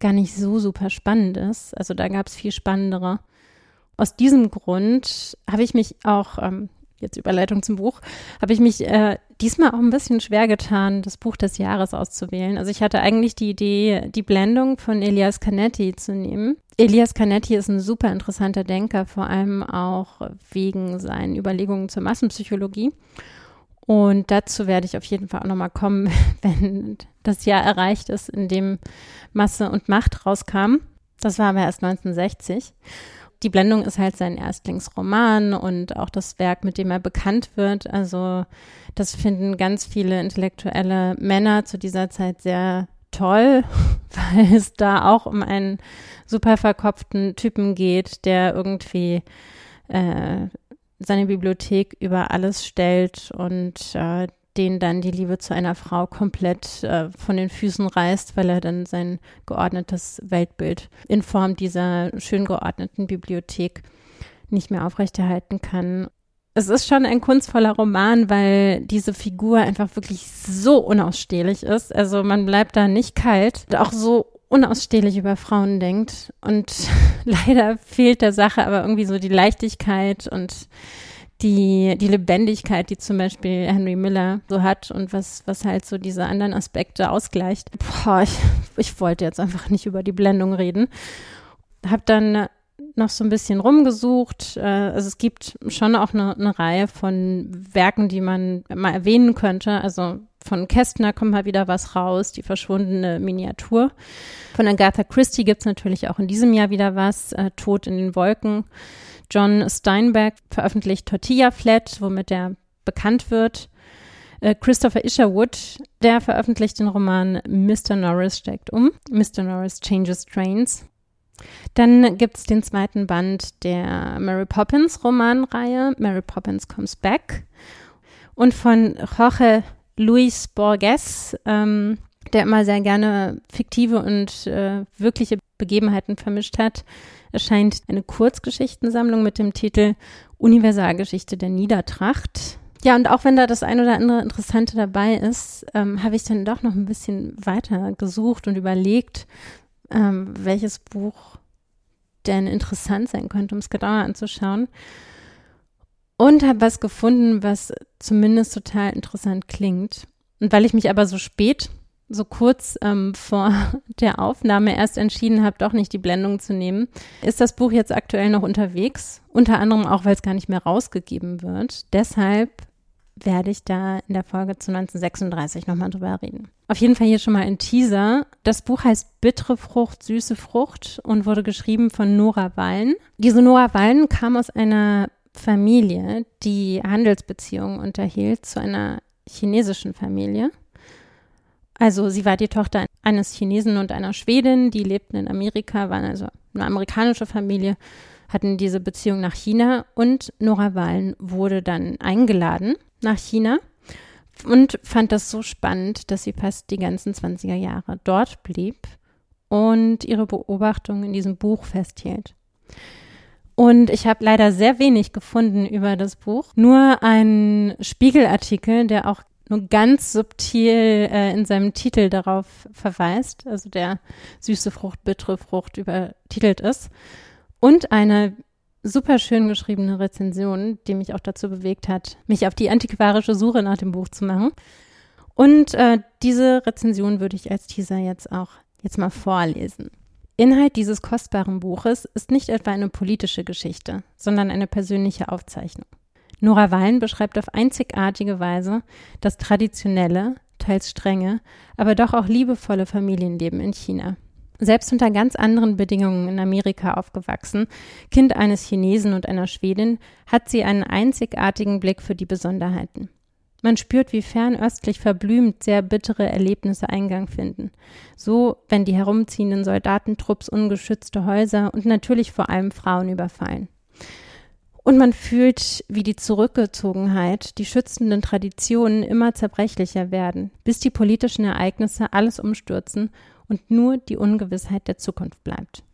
Speaker 3: gar nicht so super spannend ist. Also da gab es viel spannendere. Aus diesem Grund habe ich mich auch ähm, jetzt Überleitung zum Buch, habe ich mich äh, diesmal auch ein bisschen schwer getan, das Buch des Jahres auszuwählen. Also ich hatte eigentlich die Idee, die Blendung von Elias Canetti zu nehmen. Elias Canetti ist ein super interessanter Denker, vor allem auch wegen seinen Überlegungen zur Massenpsychologie. Und dazu werde ich auf jeden Fall auch nochmal kommen, wenn das Jahr erreicht ist, in dem Masse und Macht rauskam. Das war aber erst 1960 die Blendung ist halt sein Erstlingsroman und auch das Werk, mit dem er bekannt wird. Also das finden ganz viele intellektuelle Männer zu dieser Zeit sehr toll, weil es da auch um einen super verkopften Typen geht, der irgendwie äh, seine Bibliothek über alles stellt und äh, den dann die Liebe zu einer Frau komplett äh, von den Füßen reißt, weil er dann sein geordnetes Weltbild in Form dieser schön geordneten Bibliothek nicht mehr aufrechterhalten kann. Es ist schon ein kunstvoller Roman, weil diese Figur einfach wirklich so unausstehlich ist. Also man bleibt da nicht kalt, auch so unausstehlich über Frauen denkt. Und leider fehlt der Sache aber irgendwie so die Leichtigkeit und die, die Lebendigkeit, die zum Beispiel Henry Miller so hat und was, was halt so diese anderen Aspekte ausgleicht. Boah, ich, ich wollte jetzt einfach nicht über die Blendung reden. Hab dann noch so ein bisschen rumgesucht. Äh, also es gibt schon auch eine, eine Reihe von Werken, die man mal erwähnen könnte. Also von Kästner kommt mal wieder was raus, die verschwundene Miniatur. Von Agatha Christie gibt es natürlich auch in diesem Jahr wieder was, äh, Tod in den Wolken. John Steinbeck veröffentlicht Tortilla Flat, womit er bekannt wird. Äh, Christopher Isherwood, der veröffentlicht den Roman Mr. Norris steigt um. Mr. Norris Changes Trains. Dann gibt es den zweiten Band der Mary Poppins Romanreihe, Mary Poppins Comes Back. Und von Jorge Luis Borges, ähm, der immer sehr gerne fiktive und äh, wirkliche Begebenheiten vermischt hat, erscheint eine Kurzgeschichtensammlung mit dem Titel Universalgeschichte der Niedertracht. Ja, und auch wenn da das ein oder andere Interessante dabei ist, ähm, habe ich dann doch noch ein bisschen weiter gesucht und überlegt, ähm, welches Buch der interessant sein könnte, um es genauer anzuschauen. Und habe was gefunden, was zumindest total interessant klingt. Und weil ich mich aber so spät, so kurz ähm, vor der Aufnahme erst entschieden habe, doch nicht die Blendung zu nehmen, ist das Buch jetzt aktuell noch unterwegs. Unter anderem auch, weil es gar nicht mehr rausgegeben wird. Deshalb werde ich da in der Folge zu 1936 nochmal drüber reden. Auf jeden Fall hier schon mal ein Teaser. Das Buch heißt Bittere Frucht, süße Frucht und wurde geschrieben von Nora Wallen. Diese Nora Wallen kam aus einer Familie, die Handelsbeziehungen unterhielt zu einer chinesischen Familie. Also sie war die Tochter eines Chinesen und einer Schwedin, die lebten in Amerika, waren also eine amerikanische Familie, hatten diese Beziehung nach China und Nora Wallen wurde dann eingeladen nach China und fand das so spannend, dass sie fast die ganzen 20er Jahre dort blieb und ihre Beobachtungen in diesem Buch festhielt. Und ich habe leider sehr wenig gefunden über das Buch. Nur ein Spiegelartikel, der auch nur ganz subtil äh, in seinem Titel darauf verweist, also der süße Frucht, bittere Frucht übertitelt ist. Und eine super schön geschriebene Rezension, die mich auch dazu bewegt hat, mich auf die antiquarische Suche nach dem Buch zu machen. Und äh, diese Rezension würde ich als Teaser jetzt auch jetzt mal vorlesen. Inhalt dieses kostbaren Buches ist nicht etwa eine politische Geschichte, sondern eine persönliche Aufzeichnung. Nora Wallen beschreibt auf einzigartige Weise das traditionelle, teils strenge, aber doch auch liebevolle Familienleben in China selbst unter ganz anderen Bedingungen in Amerika aufgewachsen, Kind eines Chinesen und einer Schwedin, hat sie einen einzigartigen Blick für die Besonderheiten. Man spürt, wie fernöstlich verblümt sehr bittere Erlebnisse Eingang finden. So, wenn die herumziehenden Soldatentrupps ungeschützte Häuser und natürlich vor allem Frauen überfallen. Und man fühlt, wie die Zurückgezogenheit, die schützenden Traditionen immer zerbrechlicher werden, bis die politischen Ereignisse alles umstürzen und nur die Ungewissheit der Zukunft bleibt.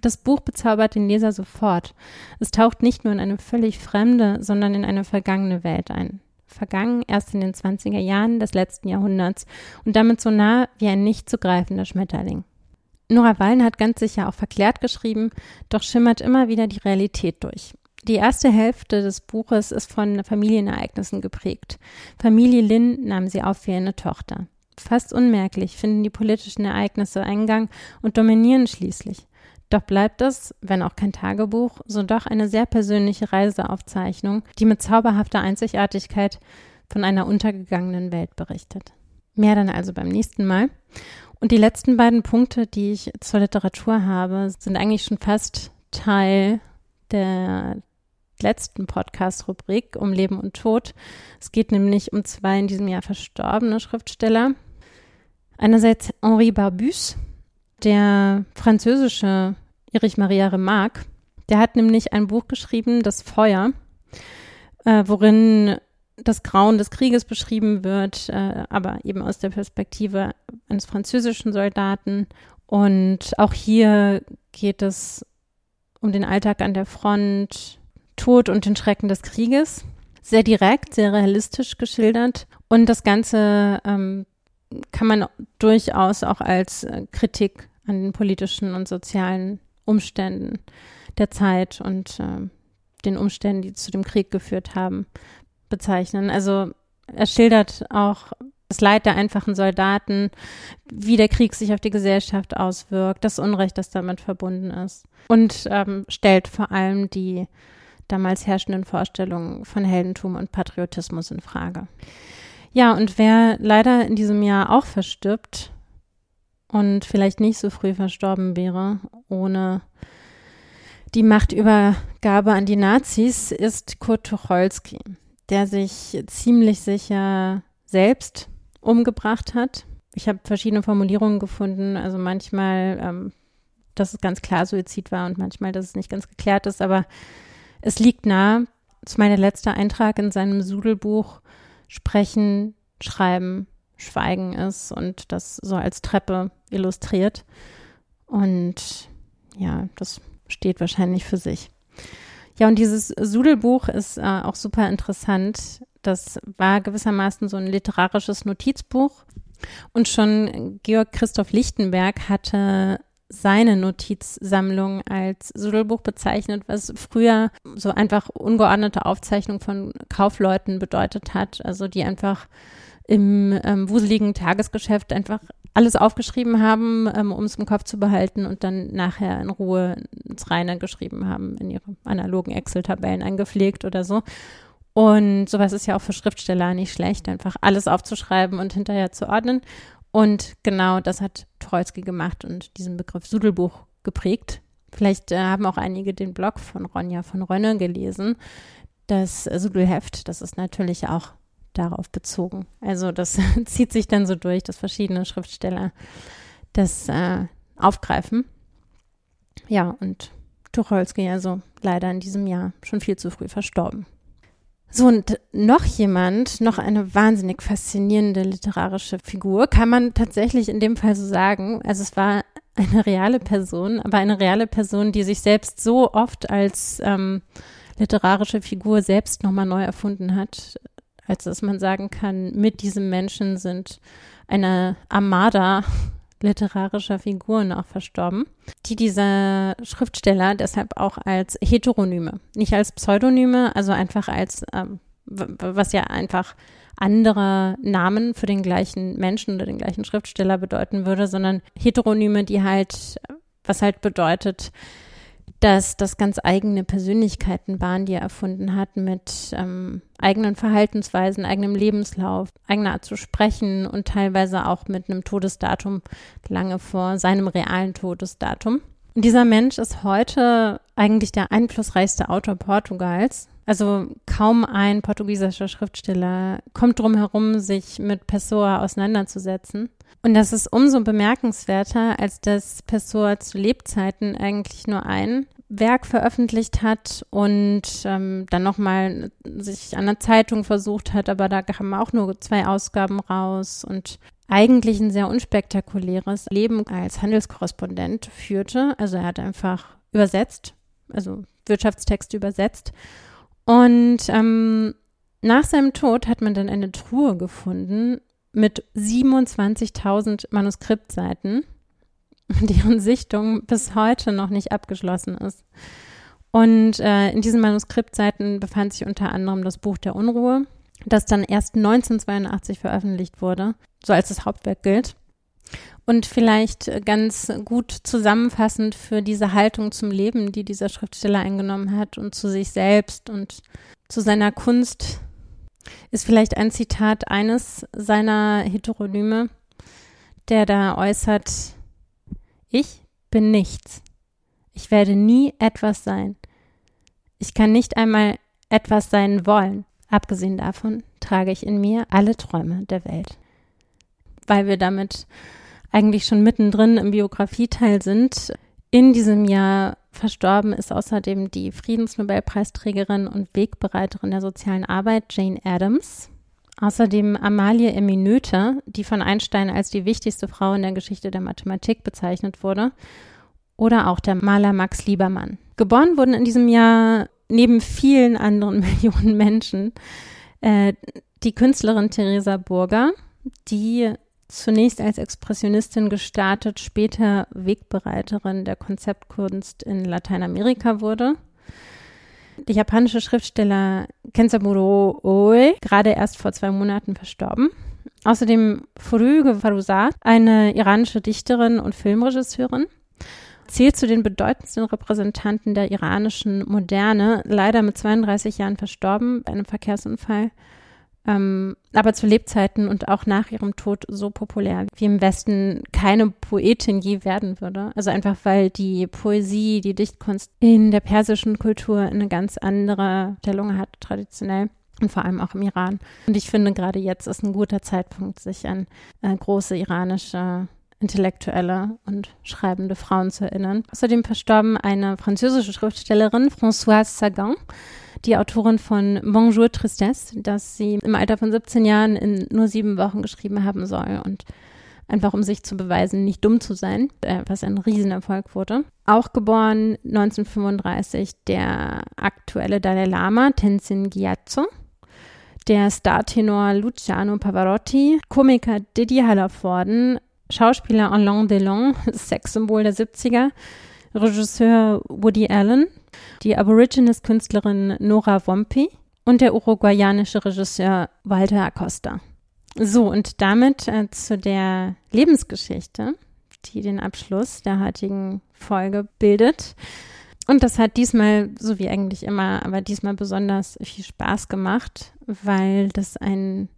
Speaker 3: Das Buch bezaubert den Leser sofort. Es taucht nicht nur in eine völlig fremde, sondern in eine vergangene Welt ein. Vergangen erst in den 20er Jahren des letzten Jahrhunderts und damit so nah wie ein nicht zu greifender Schmetterling. Nora Wallen hat ganz sicher auch verklärt geschrieben, doch schimmert immer wieder die Realität durch. Die erste Hälfte des Buches ist von Familienereignissen geprägt. Familie Lin nahm sie auf wie eine Tochter. Fast unmerklich finden die politischen Ereignisse Eingang und dominieren schließlich. Doch bleibt es, wenn auch kein Tagebuch, so doch eine sehr persönliche Reiseaufzeichnung, die mit zauberhafter Einzigartigkeit von einer untergegangenen Welt berichtet. Mehr dann also beim nächsten Mal. Und die letzten beiden Punkte, die ich zur Literatur habe, sind eigentlich schon fast Teil der letzten Podcast-Rubrik um Leben und Tod. Es geht nämlich um zwei in diesem Jahr verstorbene Schriftsteller. Einerseits Henri Barbus, der französische Erich Maria Remarque. Der hat nämlich ein Buch geschrieben, Das Feuer, äh, worin das Grauen des Krieges beschrieben wird, äh, aber eben aus der Perspektive eines französischen Soldaten. Und auch hier geht es um den Alltag an der Front, Tod und den Schrecken des Krieges. Sehr direkt, sehr realistisch geschildert. Und das Ganze ähm, kann man durchaus auch als äh, Kritik an den politischen und sozialen Umständen der Zeit und äh, den Umständen, die zu dem Krieg geführt haben, bezeichnen. Also er schildert auch das Leid der einfachen Soldaten, wie der Krieg sich auf die Gesellschaft auswirkt, das Unrecht, das damit verbunden ist. Und ähm, stellt vor allem die damals herrschenden Vorstellungen von Heldentum und Patriotismus in Frage. Ja, und wer leider in diesem Jahr auch verstirbt und vielleicht nicht so früh verstorben wäre, ohne die Machtübergabe an die Nazis, ist Kurt Tucholsky, der sich ziemlich sicher selbst umgebracht hat. Ich habe verschiedene Formulierungen gefunden, also manchmal, ähm, dass es ganz klar Suizid war und manchmal, dass es nicht ganz geklärt ist, aber es liegt nahe, das ist mein letzter Eintrag in seinem Sudelbuch, Sprechen, Schreiben, Schweigen ist und das so als Treppe illustriert. Und ja, das steht wahrscheinlich für sich. Ja, und dieses Sudelbuch ist äh, auch super interessant. Das war gewissermaßen so ein literarisches Notizbuch. Und schon Georg Christoph Lichtenberg hatte seine Notizsammlung als Sudelbuch bezeichnet, was früher so einfach ungeordnete Aufzeichnung von Kaufleuten bedeutet hat, also die einfach im ähm, wuseligen Tagesgeschäft einfach alles aufgeschrieben haben, ähm, um es im Kopf zu behalten und dann nachher in Ruhe ins Reine geschrieben haben, in ihre analogen Excel-Tabellen eingepflegt oder so. Und sowas ist ja auch für Schriftsteller nicht schlecht, einfach alles aufzuschreiben und hinterher zu ordnen. Und genau das hat Tucholsky gemacht und diesen Begriff Sudelbuch geprägt. Vielleicht äh, haben auch einige den Blog von Ronja von Rönne gelesen. Das Sudelheft, das ist natürlich auch darauf bezogen. Also das zieht sich dann so durch, dass verschiedene Schriftsteller das äh, aufgreifen. Ja, und Tucholsky also leider in diesem Jahr schon viel zu früh verstorben. So, und noch jemand, noch eine wahnsinnig faszinierende literarische Figur, kann man tatsächlich in dem Fall so sagen. Also es war eine reale Person, aber eine reale Person, die sich selbst so oft als ähm, literarische Figur selbst nochmal neu erfunden hat, als dass man sagen kann, mit diesem Menschen sind eine Armada literarischer Figuren auch verstorben, die dieser Schriftsteller deshalb auch als Heteronyme, nicht als Pseudonyme, also einfach als, ähm, was ja einfach andere Namen für den gleichen Menschen oder den gleichen Schriftsteller bedeuten würde, sondern Heteronyme, die halt, was halt bedeutet, dass das ganz eigene Persönlichkeiten waren, die er erfunden hat, mit ähm, eigenen Verhaltensweisen, eigenem Lebenslauf, eigener Art zu sprechen und teilweise auch mit einem Todesdatum lange vor seinem realen Todesdatum. Und dieser Mensch ist heute eigentlich der einflussreichste Autor Portugals. Also kaum ein portugiesischer Schriftsteller kommt drum herum, sich mit Pessoa auseinanderzusetzen. Und das ist umso bemerkenswerter, als dass Pessoa zu Lebzeiten eigentlich nur ein Werk veröffentlicht hat und ähm, dann nochmal sich an der Zeitung versucht hat, aber da kamen auch nur zwei Ausgaben raus und eigentlich ein sehr unspektakuläres Leben als Handelskorrespondent führte. Also er hat einfach übersetzt, also Wirtschaftstexte übersetzt. Und ähm, nach seinem Tod hat man dann eine Truhe gefunden mit 27.000 Manuskriptseiten, deren Sichtung bis heute noch nicht abgeschlossen ist. Und äh, in diesen Manuskriptseiten befand sich unter anderem das Buch der Unruhe, das dann erst 1982 veröffentlicht wurde, so als das Hauptwerk gilt. Und vielleicht ganz gut zusammenfassend für diese Haltung zum Leben, die dieser Schriftsteller eingenommen hat und zu sich selbst und zu seiner Kunst ist vielleicht ein Zitat eines seiner Heteronyme, der da äußert, ich bin nichts. Ich werde nie etwas sein. Ich kann nicht einmal etwas sein wollen. Abgesehen davon trage ich in mir alle Träume der Welt. Weil wir damit eigentlich schon mittendrin im Biografieteil sind, in diesem Jahr Verstorben ist außerdem die Friedensnobelpreisträgerin und Wegbereiterin der sozialen Arbeit Jane Addams. Außerdem Amalie Eminöte, die von Einstein als die wichtigste Frau in der Geschichte der Mathematik bezeichnet wurde. Oder auch der Maler Max Liebermann. Geboren wurden in diesem Jahr neben vielen anderen Millionen Menschen äh, die Künstlerin Theresa Burger, die zunächst als Expressionistin gestartet, später Wegbereiterin der Konzeptkunst in Lateinamerika wurde. Der japanische Schriftsteller Kenzaburo Oe, gerade erst vor zwei Monaten verstorben. Außerdem Furuge Faruzat, eine iranische Dichterin und Filmregisseurin, zählt zu den bedeutendsten Repräsentanten der iranischen Moderne, leider mit 32 Jahren verstorben bei einem Verkehrsunfall ähm, aber zu Lebzeiten und auch nach ihrem Tod so populär, wie im Westen keine Poetin je werden würde. Also einfach, weil die Poesie, die Dichtkunst in der persischen Kultur eine ganz andere Stellung hat, traditionell. Und vor allem auch im Iran. Und ich finde, gerade jetzt ist ein guter Zeitpunkt, sich an äh, große iranische intellektuelle und schreibende Frauen zu erinnern. Außerdem verstorben eine französische Schriftstellerin, Françoise Sagan, die Autorin von Bonjour Tristesse, das sie im Alter von 17 Jahren in nur sieben Wochen geschrieben haben soll und einfach um sich zu beweisen, nicht dumm zu sein, äh, was ein Riesenerfolg wurde. Auch geboren 1935 der aktuelle Dalai Lama, Tenzin Gyatso, der Startenor Luciano Pavarotti, Komiker Didi Hallervorden, Schauspieler Alain Delon, Sexsymbol der 70er, Regisseur Woody Allen, die Aborigines-Künstlerin Nora Wompi und der uruguayanische Regisseur Walter Acosta. So, und damit äh, zu der Lebensgeschichte, die den Abschluss der heutigen Folge bildet. Und das hat diesmal, so wie eigentlich immer, aber diesmal besonders viel Spaß gemacht, weil das ein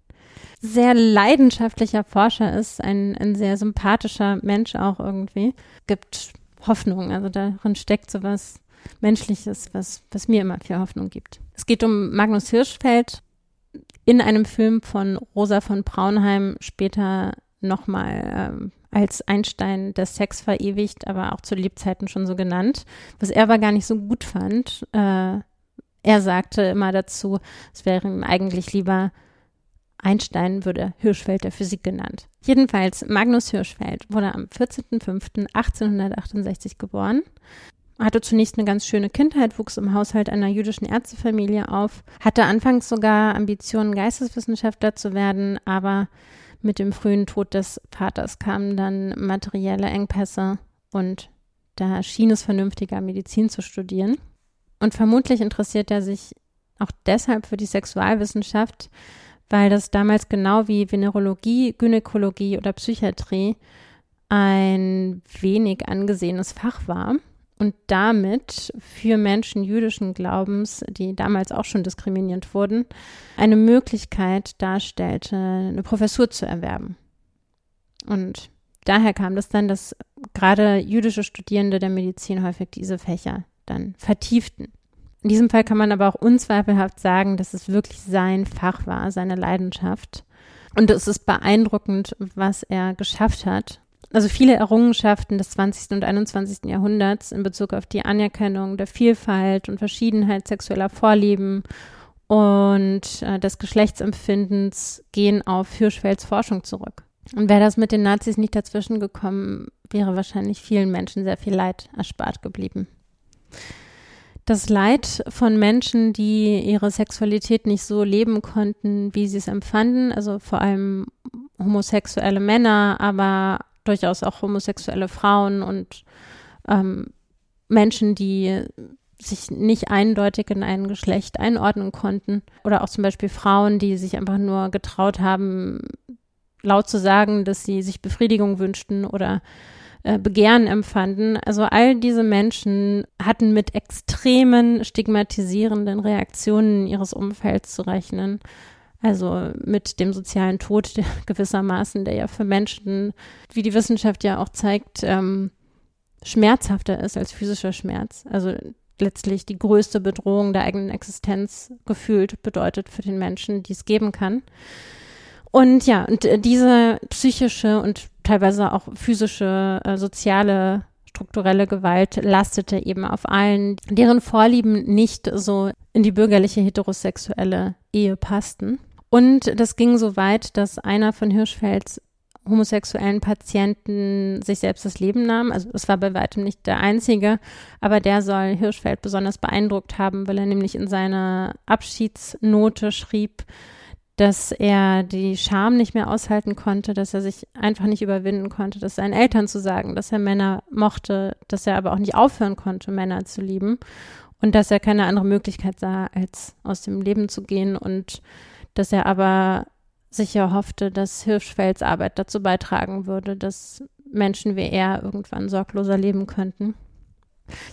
Speaker 3: sehr leidenschaftlicher Forscher ist, ein, ein sehr sympathischer Mensch auch irgendwie. Gibt Hoffnung, also darin steckt so was Menschliches, was, was mir immer viel Hoffnung gibt. Es geht um Magnus Hirschfeld in einem Film von Rosa von Braunheim, später nochmal ähm, als Einstein des Sex verewigt, aber auch zu Lebzeiten schon so genannt, was er aber gar nicht so gut fand. Äh, er sagte immer dazu, es wäre ihm eigentlich lieber Einstein würde Hirschfeld der Physik genannt. Jedenfalls, Magnus Hirschfeld wurde am 14.05.1868 geboren, hatte zunächst eine ganz schöne Kindheit, wuchs im Haushalt einer jüdischen Ärztefamilie auf, hatte anfangs sogar Ambitionen, Geisteswissenschaftler zu werden, aber mit dem frühen Tod des Vaters kamen dann materielle Engpässe und da schien es vernünftiger, Medizin zu studieren. Und vermutlich interessiert er sich auch deshalb für die Sexualwissenschaft, weil das damals genau wie Venerologie, Gynäkologie oder Psychiatrie ein wenig angesehenes Fach war und damit für Menschen jüdischen Glaubens, die damals auch schon diskriminiert wurden, eine Möglichkeit darstellte, eine Professur zu erwerben. Und daher kam das dann, dass gerade jüdische Studierende der Medizin häufig diese Fächer dann vertieften. In diesem Fall kann man aber auch unzweifelhaft sagen, dass es wirklich sein Fach war, seine Leidenschaft. Und es ist beeindruckend, was er geschafft hat. Also viele Errungenschaften des 20. und 21. Jahrhunderts in Bezug auf die Anerkennung der Vielfalt und Verschiedenheit sexueller Vorlieben und äh, des Geschlechtsempfindens gehen auf Hirschfelds Forschung zurück. Und wäre das mit den Nazis nicht dazwischen gekommen, wäre wahrscheinlich vielen Menschen sehr viel Leid erspart geblieben das Leid von Menschen, die ihre Sexualität nicht so leben konnten, wie sie es empfanden, also vor allem homosexuelle Männer, aber durchaus auch homosexuelle Frauen und ähm, Menschen, die sich nicht eindeutig in ein Geschlecht einordnen konnten. Oder auch zum Beispiel Frauen, die sich einfach nur getraut haben, laut zu sagen, dass sie sich Befriedigung wünschten oder äh, Begehren empfanden. Also all diese Menschen hatten mit extremen stigmatisierenden Reaktionen ihres Umfelds zu rechnen. Also mit dem sozialen Tod gewissermaßen, der ja für Menschen, wie die Wissenschaft ja auch zeigt, ähm, schmerzhafter ist als physischer Schmerz. Also letztlich die größte Bedrohung der eigenen Existenz gefühlt bedeutet für den Menschen, die es geben kann. Und ja, und äh, diese psychische und teilweise auch physische, äh, soziale, strukturelle Gewalt lastete eben auf allen, deren Vorlieben nicht so in die bürgerliche heterosexuelle Ehe passten. Und das ging so weit, dass einer von Hirschfelds homosexuellen Patienten sich selbst das Leben nahm. Also es war bei weitem nicht der einzige, aber der soll Hirschfeld besonders beeindruckt haben, weil er nämlich in seiner Abschiedsnote schrieb, dass er die Scham nicht mehr aushalten konnte, dass er sich einfach nicht überwinden konnte, das seinen Eltern zu sagen, dass er Männer mochte, dass er aber auch nicht aufhören konnte, Männer zu lieben und dass er keine andere Möglichkeit sah, als aus dem Leben zu gehen und dass er aber sicher hoffte, dass Hirschfelds Arbeit dazu beitragen würde, dass Menschen wie er irgendwann sorgloser leben könnten.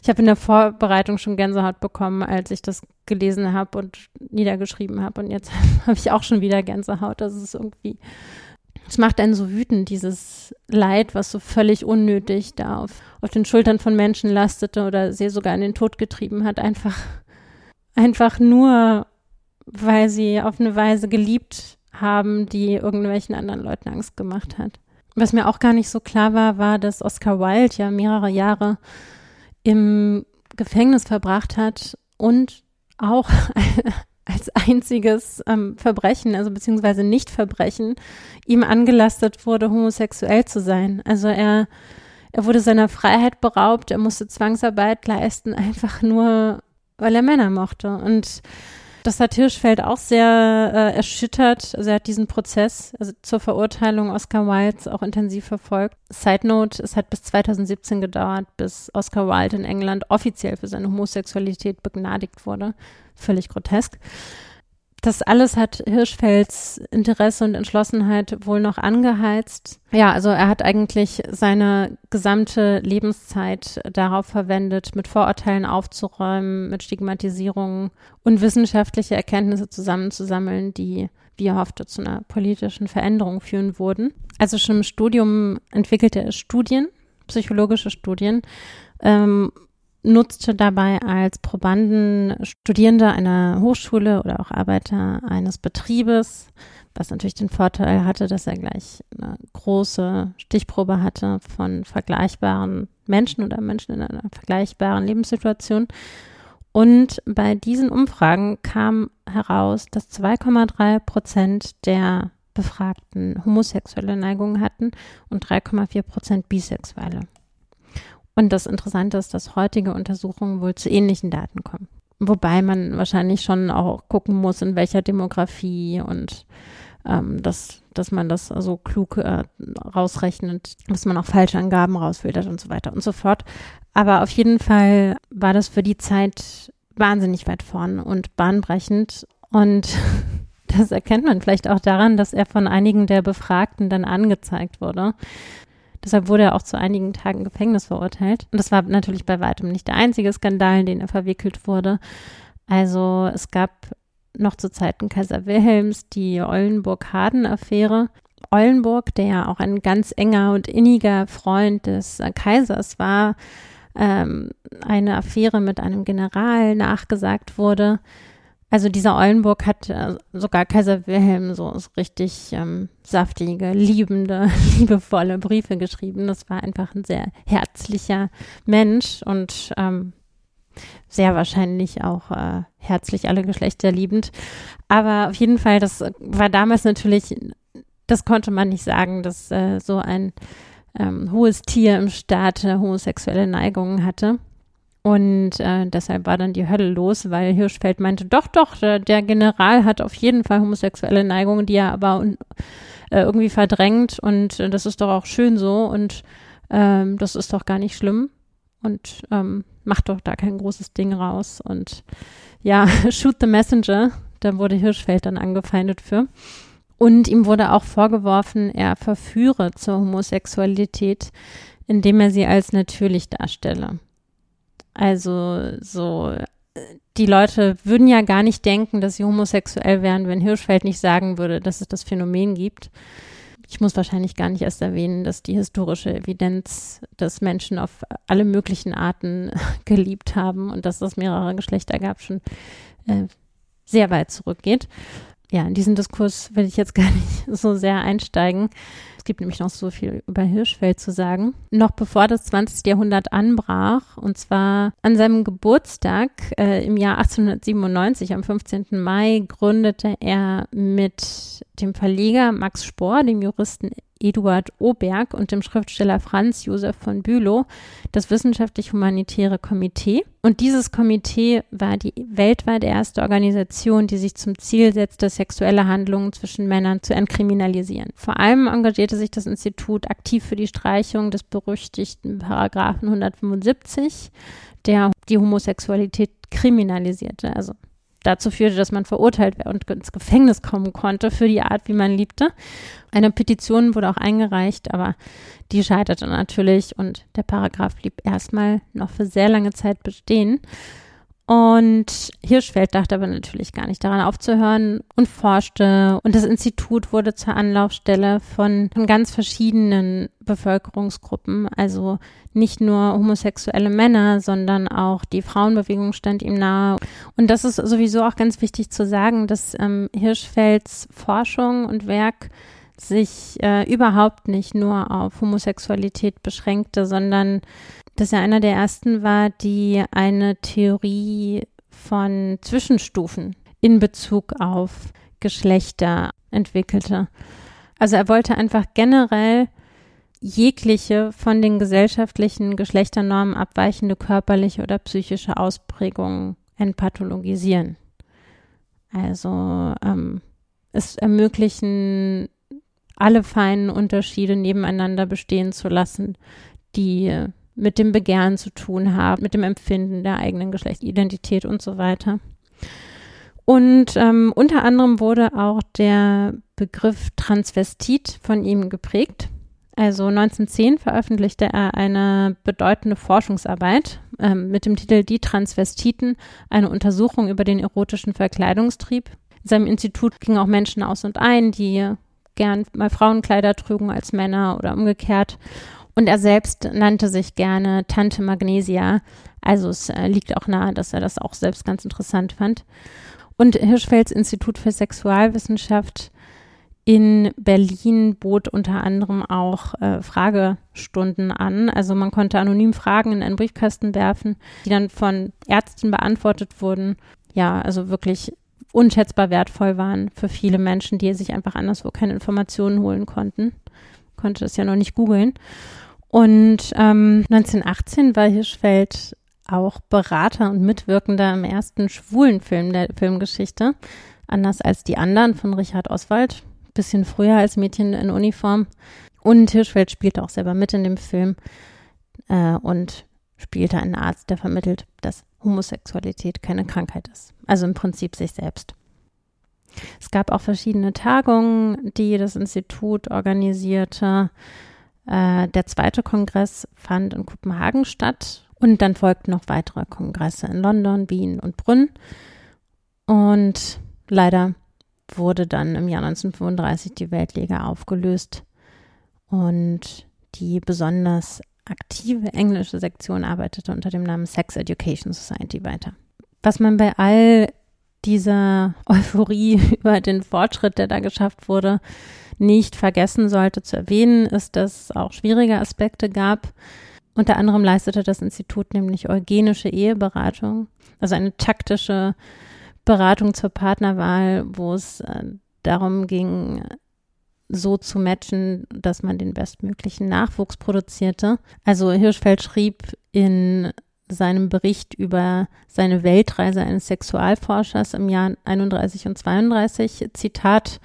Speaker 3: Ich habe in der Vorbereitung schon Gänsehaut bekommen, als ich das gelesen habe und niedergeschrieben habe. Und jetzt habe ich auch schon wieder Gänsehaut. Das ist irgendwie, es macht einen so wütend, dieses Leid, was so völlig unnötig da auf, auf den Schultern von Menschen lastete oder sie sogar in den Tod getrieben hat. Einfach, einfach nur, weil sie auf eine Weise geliebt haben, die irgendwelchen anderen Leuten Angst gemacht hat. Was mir auch gar nicht so klar war, war, dass Oscar Wilde ja mehrere Jahre im Gefängnis verbracht hat und auch als einziges ähm, Verbrechen, also beziehungsweise Nicht-Verbrechen, ihm angelastet wurde, homosexuell zu sein. Also er, er wurde seiner Freiheit beraubt, er musste Zwangsarbeit leisten, einfach nur, weil er Männer mochte. Und Das hat Hirschfeld auch sehr äh, erschüttert. Also er hat diesen Prozess also zur Verurteilung Oscar Wildes auch intensiv verfolgt. Side Note, es hat bis 2017 gedauert, bis Oscar Wilde in England offiziell für seine Homosexualität begnadigt wurde. Völlig grotesk. Das alles hat Hirschfelds Interesse und Entschlossenheit wohl noch angeheizt. Ja, also er hat eigentlich seine gesamte Lebenszeit darauf verwendet, mit Vorurteilen aufzuräumen, mit Stigmatisierungen und wissenschaftliche Erkenntnisse zusammenzusammeln, die, wie er hoffte, zu einer politischen Veränderung führen würden. Also schon im Studium entwickelte er Studien, psychologische Studien, ähm, nutzte dabei als Probanden Studierende einer Hochschule oder auch Arbeiter eines Betriebes, was natürlich den Vorteil hatte, dass er gleich eine große Stichprobe hatte von vergleichbaren Menschen oder Menschen in einer vergleichbaren Lebenssituation. Und bei diesen Umfragen kam heraus, dass 2,3 Prozent der Befragten homosexuelle Neigungen hatten und 3,4 Prozent bisexuelle. Und das Interessante ist, dass heutige Untersuchungen wohl zu ähnlichen Daten kommen. Wobei man wahrscheinlich schon auch gucken muss, in welcher Demografie und ähm, dass, dass man das so klug äh, rausrechnet, dass man auch falsche Angaben rausfiltert und so weiter und so fort. Aber auf jeden Fall war das für die Zeit wahnsinnig weit vorn und bahnbrechend. Und das erkennt man vielleicht auch daran, dass er von einigen der Befragten dann angezeigt wurde. Deshalb wurde er auch zu einigen Tagen Gefängnis verurteilt. Und das war natürlich bei weitem nicht der einzige Skandal, in den er verwickelt wurde. Also es gab noch zu Zeiten Kaiser Wilhelms die Eulenburg-Harden-Affäre. Eulenburg, der ja auch ein ganz enger und inniger Freund des Kaisers war, ähm, eine Affäre mit einem General nachgesagt wurde, also dieser Eulenburg hat äh, sogar Kaiser Wilhelm so, so richtig ähm, saftige, liebende, liebevolle Briefe geschrieben. Das war einfach ein sehr herzlicher Mensch und ähm, sehr wahrscheinlich auch äh, herzlich alle Geschlechter liebend. Aber auf jeden Fall, das war damals natürlich, das konnte man nicht sagen, dass äh, so ein ähm, hohes Tier im Staat äh, homosexuelle Neigungen hatte. Und äh, deshalb war dann die Hölle los, weil Hirschfeld meinte, doch, doch, der, der General hat auf jeden Fall homosexuelle Neigungen, die er aber äh, irgendwie verdrängt. Und äh, das ist doch auch schön so. Und ähm, das ist doch gar nicht schlimm. Und ähm, macht doch da kein großes Ding raus. Und ja, shoot the messenger, da wurde Hirschfeld dann angefeindet für. Und ihm wurde auch vorgeworfen, er verführe zur Homosexualität, indem er sie als natürlich darstelle. Also so, die Leute würden ja gar nicht denken, dass sie homosexuell wären, wenn Hirschfeld nicht sagen würde, dass es das Phänomen gibt. Ich muss wahrscheinlich gar nicht erst erwähnen, dass die historische Evidenz, dass Menschen auf alle möglichen Arten geliebt haben und dass es mehrere Geschlechter gab, schon äh, sehr weit zurückgeht. Ja, in diesen Diskurs will ich jetzt gar nicht so sehr einsteigen. Es gibt nämlich noch so viel über Hirschfeld zu sagen. Noch bevor das 20. Jahrhundert anbrach, und zwar an seinem Geburtstag äh, im Jahr 1897, am 15. Mai, gründete er mit dem Verleger Max Spohr, dem Juristen Eduard Oberg und dem Schriftsteller Franz Josef von Bülow das Wissenschaftlich-Humanitäre Komitee. Und dieses Komitee war die weltweit erste Organisation, die sich zum Ziel setzte, sexuelle Handlungen zwischen Männern zu entkriminalisieren. Vor allem engagierte sich das Institut aktiv für die Streichung des berüchtigten Paragraphen 175, der die Homosexualität kriminalisierte. Also dazu führte, dass man verurteilt und ins Gefängnis kommen konnte für die Art, wie man liebte. Eine Petition wurde auch eingereicht, aber die scheiterte natürlich und der Paragraph blieb erstmal noch für sehr lange Zeit bestehen. Und Hirschfeld dachte aber natürlich gar nicht daran aufzuhören und forschte. Und das Institut wurde zur Anlaufstelle von, von ganz verschiedenen Bevölkerungsgruppen. Also nicht nur homosexuelle Männer, sondern auch die Frauenbewegung stand ihm nahe. Und das ist sowieso auch ganz wichtig zu sagen, dass ähm, Hirschfelds Forschung und Werk sich äh, überhaupt nicht nur auf Homosexualität beschränkte, sondern dass er einer der ersten war, die eine Theorie von Zwischenstufen in Bezug auf Geschlechter entwickelte. Also er wollte einfach generell jegliche von den gesellschaftlichen Geschlechternormen abweichende körperliche oder psychische Ausprägungen entpathologisieren. Also ähm, es ermöglichen, alle feinen Unterschiede nebeneinander bestehen zu lassen, die mit dem Begehren zu tun haben, mit dem Empfinden der eigenen Geschlechtsidentität und so weiter. Und ähm, unter anderem wurde auch der Begriff Transvestit von ihm geprägt. Also 1910 veröffentlichte er eine bedeutende Forschungsarbeit ähm, mit dem Titel Die Transvestiten, eine Untersuchung über den erotischen Verkleidungstrieb. In seinem Institut gingen auch Menschen aus und ein, die gern mal Frauenkleider trugen als Männer oder umgekehrt. Und er selbst nannte sich gerne Tante Magnesia. Also es äh, liegt auch nahe, dass er das auch selbst ganz interessant fand. Und Hirschfelds Institut für Sexualwissenschaft in Berlin bot unter anderem auch äh, Fragestunden an. Also man konnte anonym Fragen in einen Briefkasten werfen, die dann von Ärzten beantwortet wurden. Ja, also wirklich unschätzbar wertvoll waren für viele Menschen, die sich einfach anderswo keine Informationen holen konnten. Konnte das ja noch nicht googeln. Und ähm, 1918 war Hirschfeld auch Berater und Mitwirkender im ersten schwulen Film der Filmgeschichte. Anders als die anderen von Richard Oswald, bisschen früher als Mädchen in Uniform. Und Hirschfeld spielte auch selber mit in dem Film äh, und spielte einen Arzt, der vermittelt, dass Homosexualität keine Krankheit ist. Also im Prinzip sich selbst. Es gab auch verschiedene Tagungen, die das Institut organisierte. Äh, der zweite Kongress fand in Kopenhagen statt und dann folgten noch weitere Kongresse in London, Wien und Brünn. Und leider wurde dann im Jahr 1935 die Weltliga aufgelöst und die besonders aktive englische Sektion arbeitete unter dem Namen Sex Education Society weiter. Was man bei all dieser Euphorie über den Fortschritt, der da geschafft wurde, nicht vergessen sollte zu erwähnen, ist, dass es auch schwierige Aspekte gab. Unter anderem leistete das Institut nämlich eugenische Eheberatung, also eine taktische Beratung zur Partnerwahl, wo es äh, darum ging, so zu matchen, dass man den bestmöglichen Nachwuchs produzierte. Also Hirschfeld schrieb in seinem Bericht über seine Weltreise eines Sexualforschers im Jahr 31 und 32, Zitat,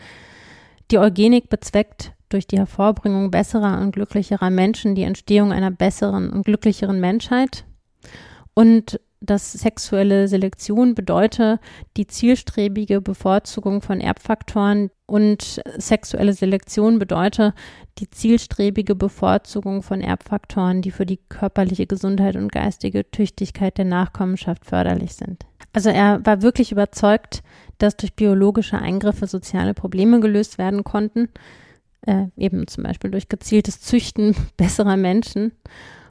Speaker 3: die Eugenik bezweckt durch die Hervorbringung besserer und glücklicherer Menschen die Entstehung einer besseren und glücklicheren Menschheit. Und dass sexuelle Selektion bedeute die zielstrebige Bevorzugung von Erbfaktoren und sexuelle Selektion bedeute die zielstrebige Bevorzugung von Erbfaktoren, die für die körperliche Gesundheit und geistige Tüchtigkeit der Nachkommenschaft förderlich sind. Also er war wirklich überzeugt, dass durch biologische Eingriffe soziale Probleme gelöst werden konnten, äh, eben zum Beispiel durch gezieltes Züchten besserer Menschen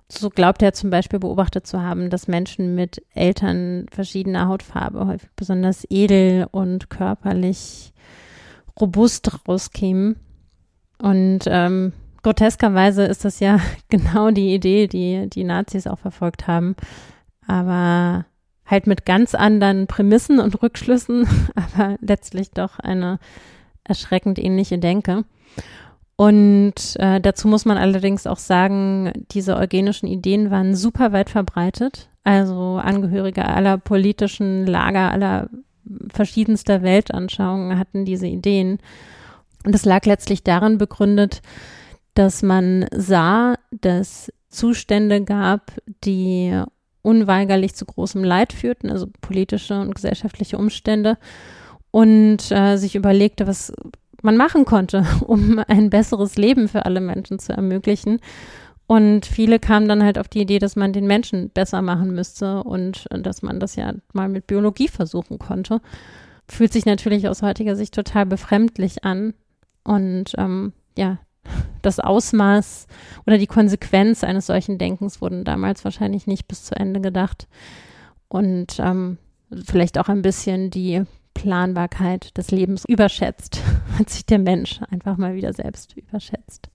Speaker 3: so glaubt er zum Beispiel beobachtet zu haben, dass Menschen mit Eltern verschiedener Hautfarbe häufig besonders edel und körperlich robust rauskämen. Und ähm, groteskerweise ist das ja genau die Idee, die die Nazis auch verfolgt haben. Aber halt mit ganz anderen Prämissen und Rückschlüssen, aber letztlich doch eine erschreckend ähnliche Denke. Und äh, dazu muss man allerdings auch sagen, diese eugenischen Ideen waren super weit verbreitet. Also Angehörige aller politischen Lager, aller verschiedenster Weltanschauungen hatten diese Ideen. Und das lag letztlich darin begründet, dass man sah, dass Zustände gab, die unweigerlich zu großem Leid führten, also politische und gesellschaftliche Umstände, und äh, sich überlegte, was man machen konnte, um ein besseres Leben für alle Menschen zu ermöglichen. Und viele kamen dann halt auf die Idee, dass man den Menschen besser machen müsste und dass man das ja mal mit Biologie versuchen konnte. Fühlt sich natürlich aus heutiger Sicht total befremdlich an. Und ähm, ja, das Ausmaß oder die Konsequenz eines solchen Denkens wurden damals wahrscheinlich nicht bis zu Ende gedacht. Und ähm, vielleicht auch ein bisschen die Planbarkeit des Lebens überschätzt, hat sich der Mensch einfach mal wieder selbst überschätzt.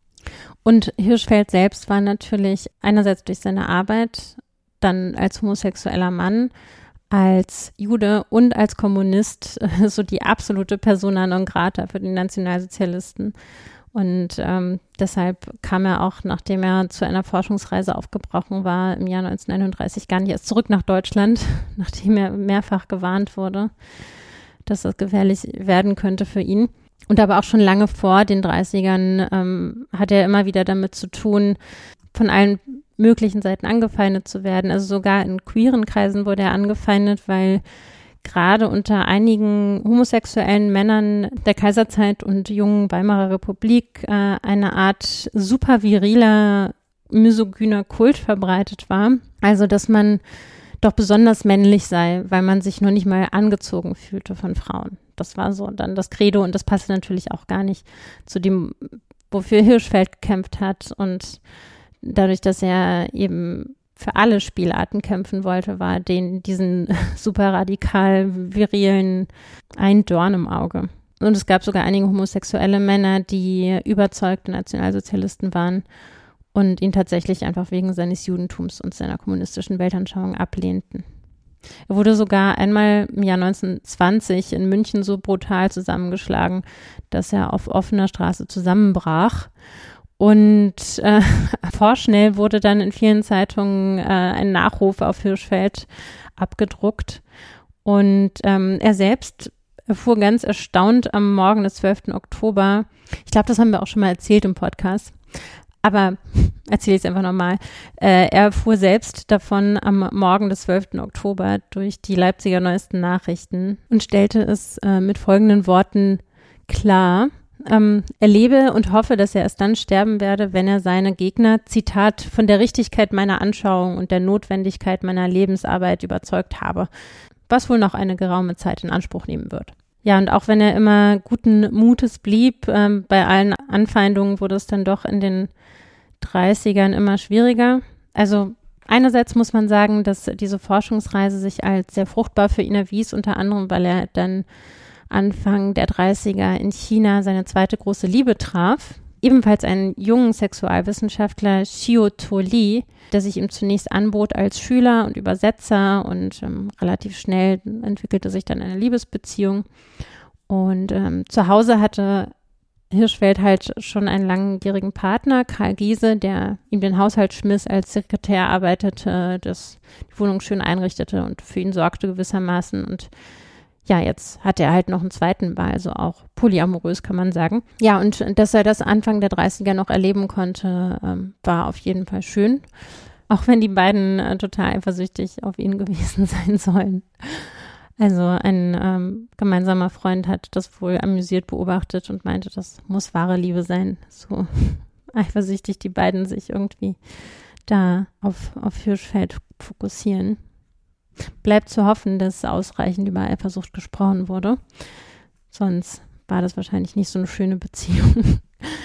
Speaker 3: Und Hirschfeld selbst war natürlich einerseits durch seine Arbeit, dann als homosexueller Mann, als Jude und als Kommunist so die absolute Persona non grata für die Nationalsozialisten. Und ähm, deshalb kam er auch, nachdem er zu einer Forschungsreise aufgebrochen war, im Jahr 1931 gar nicht erst zurück nach Deutschland, nachdem er mehrfach gewarnt wurde dass das gefährlich werden könnte für ihn. Und aber auch schon lange vor den 30ern ähm, hat er immer wieder damit zu tun, von allen möglichen Seiten angefeindet zu werden. Also sogar in queeren Kreisen wurde er angefeindet, weil gerade unter einigen homosexuellen Männern der Kaiserzeit und jungen Weimarer Republik äh, eine Art super viriler, misogyner Kult verbreitet war. Also, dass man doch besonders männlich sei, weil man sich nur nicht mal angezogen fühlte von Frauen. Das war so dann das Credo und das passte natürlich auch gar nicht zu dem, wofür Hirschfeld gekämpft hat und dadurch, dass er eben für alle Spielarten kämpfen wollte, war den diesen super radikal virilen ein Dorn im Auge. Und es gab sogar einige homosexuelle Männer, die überzeugte Nationalsozialisten waren und ihn tatsächlich einfach wegen seines Judentums und seiner kommunistischen Weltanschauung ablehnten. Er wurde sogar einmal im Jahr 1920 in München so brutal zusammengeschlagen, dass er auf offener Straße zusammenbrach. Und äh, vorschnell wurde dann in vielen Zeitungen äh, ein Nachruf auf Hirschfeld abgedruckt. Und ähm, er selbst erfuhr ganz erstaunt am Morgen des 12. Oktober, ich glaube, das haben wir auch schon mal erzählt im Podcast, aber erzähle ich es einfach nochmal. Äh, er fuhr selbst davon am Morgen des 12. Oktober durch die Leipziger neuesten Nachrichten und stellte es äh, mit folgenden Worten klar. Ähm, er lebe und hoffe, dass er erst dann sterben werde, wenn er seine Gegner, Zitat, von der Richtigkeit meiner Anschauung und der Notwendigkeit meiner Lebensarbeit überzeugt habe, was wohl noch eine geraume Zeit in Anspruch nehmen wird. Ja, und auch wenn er immer guten Mutes blieb, ähm, bei allen Anfeindungen wurde es dann doch in den 30ern immer schwieriger. Also einerseits muss man sagen, dass diese Forschungsreise sich als sehr fruchtbar für ihn erwies, unter anderem, weil er dann Anfang der 30er in China seine zweite große Liebe traf. Ebenfalls einen jungen Sexualwissenschaftler, Xiu Li, der sich ihm zunächst anbot als Schüler und Übersetzer und ähm, relativ schnell entwickelte sich dann eine Liebesbeziehung. Und ähm, zu Hause hatte Hirschfeld halt schon einen langjährigen Partner, Karl Giese, der ihm den Haushalt schmiss, als Sekretär arbeitete, das die Wohnung schön einrichtete und für ihn sorgte gewissermaßen. Und ja, jetzt hat er halt noch einen zweiten, war also auch polyamorös, kann man sagen. Ja, und dass er das Anfang der 30er noch erleben konnte, ähm, war auf jeden Fall schön. Auch wenn die beiden äh, total eifersüchtig auf ihn gewesen sein sollen. Also ein ähm, gemeinsamer Freund hat das wohl amüsiert beobachtet und meinte, das muss wahre Liebe sein. So eifersüchtig die beiden sich irgendwie da auf, auf Hirschfeld fokussieren. Bleibt zu hoffen, dass ausreichend über Eifersucht gesprochen wurde. Sonst war das wahrscheinlich nicht so eine schöne Beziehung.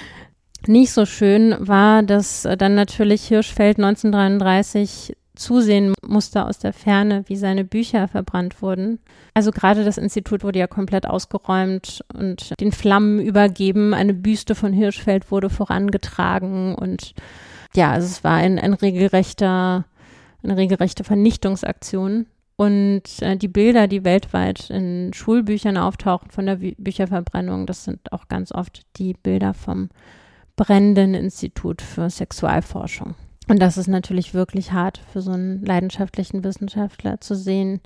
Speaker 3: nicht so schön war, dass dann natürlich Hirschfeld 1933 zusehen musste aus der Ferne, wie seine Bücher verbrannt wurden. Also gerade das Institut wurde ja komplett ausgeräumt und den Flammen übergeben. Eine Büste von Hirschfeld wurde vorangetragen und ja, also es war ein, ein regelrechter, eine regelrechte Vernichtungsaktion. Und äh, die Bilder, die weltweit in Schulbüchern auftauchen von der Bü Bücherverbrennung, das sind auch ganz oft die Bilder vom brennenden Institut für Sexualforschung. Und das ist natürlich wirklich hart für so einen leidenschaftlichen Wissenschaftler zu sehen,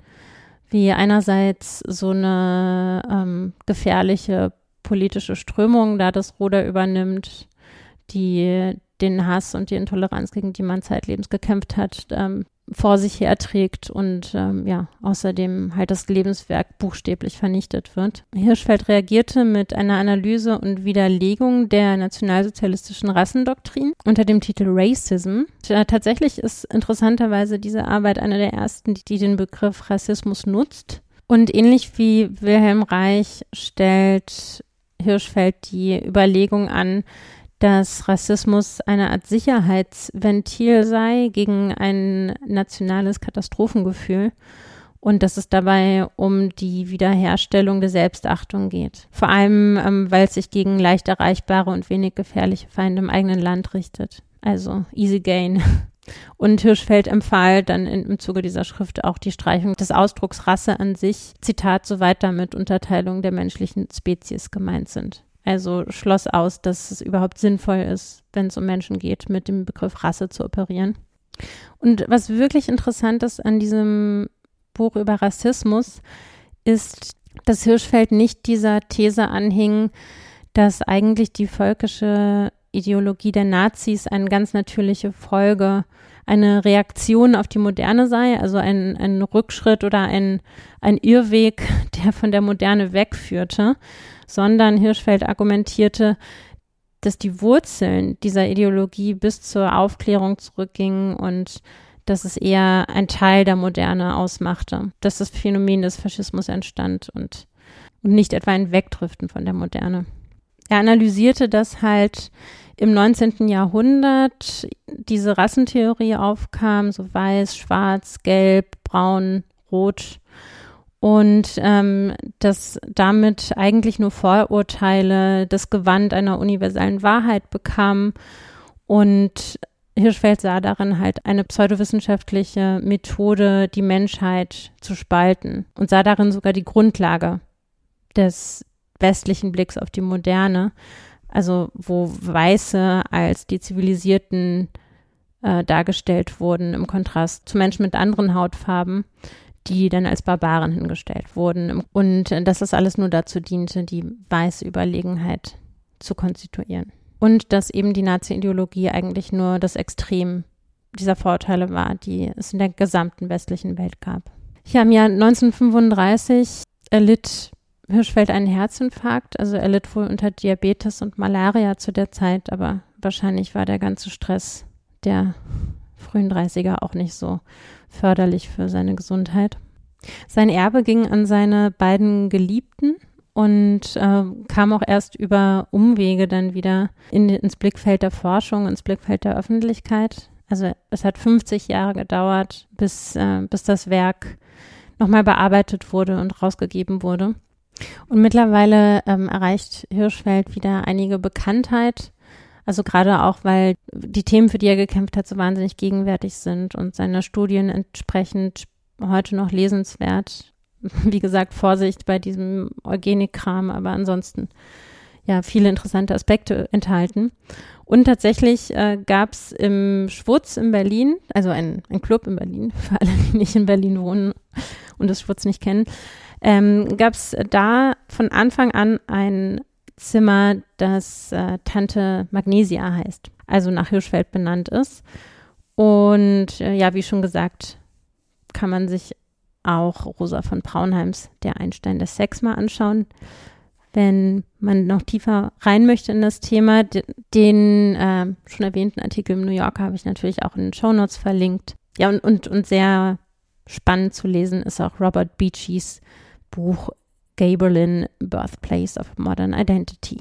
Speaker 3: wie einerseits so eine ähm, gefährliche politische Strömung da das Ruder übernimmt, die den Hass und die Intoleranz, gegen die man zeitlebens gekämpft hat, ähm, vor sich herträgt und ähm, ja, außerdem halt das Lebenswerk buchstäblich vernichtet wird. Hirschfeld reagierte mit einer Analyse und Widerlegung der nationalsozialistischen Rassendoktrin unter dem Titel Racism. Tatsächlich ist interessanterweise diese Arbeit eine der ersten, die den Begriff Rassismus nutzt. Und ähnlich wie Wilhelm Reich stellt Hirschfeld die Überlegung an, dass Rassismus eine Art Sicherheitsventil sei gegen ein nationales Katastrophengefühl und dass es dabei um die Wiederherstellung der Selbstachtung geht. Vor allem, ähm, weil es sich gegen leicht erreichbare und wenig gefährliche Feinde im eigenen Land richtet. Also easy gain. Und Hirschfeld empfahl dann in, im Zuge dieser Schrift auch die Streichung des Ausdrucks Rasse an sich, Zitat, soweit damit Unterteilung der menschlichen Spezies gemeint sind. Also schloss aus, dass es überhaupt sinnvoll ist, wenn es um Menschen geht, mit dem Begriff Rasse zu operieren. Und was wirklich interessant ist an diesem Buch über Rassismus, ist dass Hirschfeld nicht dieser These anhing, dass eigentlich die völkische Ideologie der Nazis eine ganz natürliche Folge, eine Reaktion auf die Moderne sei, also ein, ein Rückschritt oder ein, ein Irrweg, der von der Moderne wegführte, sondern Hirschfeld argumentierte, dass die Wurzeln dieser Ideologie bis zur Aufklärung zurückgingen und dass es eher ein Teil der Moderne ausmachte, dass das Phänomen des Faschismus entstand und, und nicht etwa ein Wegdriften von der Moderne. Er analysierte, dass halt im 19. Jahrhundert diese Rassentheorie aufkam, so weiß, schwarz, gelb, braun, rot. Und ähm, dass damit eigentlich nur Vorurteile das Gewand einer universalen Wahrheit bekamen. Und Hirschfeld sah darin halt eine pseudowissenschaftliche Methode, die Menschheit zu spalten. Und sah darin sogar die Grundlage des westlichen Blicks auf die Moderne, also wo Weiße als die Zivilisierten äh, dargestellt wurden im Kontrast zu Menschen mit anderen Hautfarben, die dann als Barbaren hingestellt wurden und dass das alles nur dazu diente, die weiße Überlegenheit zu konstituieren. Und dass eben die Nazi-Ideologie eigentlich nur das Extrem dieser Vorteile war, die es in der gesamten westlichen Welt gab. Ja, im Jahr 1935 erlitt Hirschfeld einen Herzinfarkt. Also er litt wohl unter Diabetes und Malaria zu der Zeit, aber wahrscheinlich war der ganze Stress der frühen 30er auch nicht so förderlich für seine Gesundheit. Sein Erbe ging an seine beiden Geliebten und äh, kam auch erst über Umwege dann wieder in, ins Blickfeld der Forschung, ins Blickfeld der Öffentlichkeit. Also es hat 50 Jahre gedauert, bis, äh, bis das Werk nochmal bearbeitet wurde und rausgegeben wurde. Und mittlerweile ähm, erreicht Hirschfeld wieder einige Bekanntheit. Also gerade auch, weil die Themen, für die er gekämpft hat, so wahnsinnig gegenwärtig sind und seine Studien entsprechend heute noch lesenswert. Wie gesagt, Vorsicht bei diesem Eugenik-Kram, aber ansonsten ja viele interessante Aspekte enthalten. Und tatsächlich äh, gab es im Schwutz in Berlin, also ein, ein Club in Berlin, für alle, die nicht in Berlin wohnen und das Schwutz nicht kennen, ähm, gab es da von Anfang an ein Zimmer, das äh, Tante Magnesia heißt, also nach Hirschfeld benannt ist. Und äh, ja, wie schon gesagt, kann man sich auch Rosa von Braunheims Der Einstein des Sex mal anschauen. Wenn man noch tiefer rein möchte in das Thema, den äh, schon erwähnten Artikel im New Yorker habe ich natürlich auch in den Show Notes verlinkt. Ja, und, und, und sehr spannend zu lesen ist auch Robert Beecheys Buch Gaberlin, Birthplace of Modern Identity.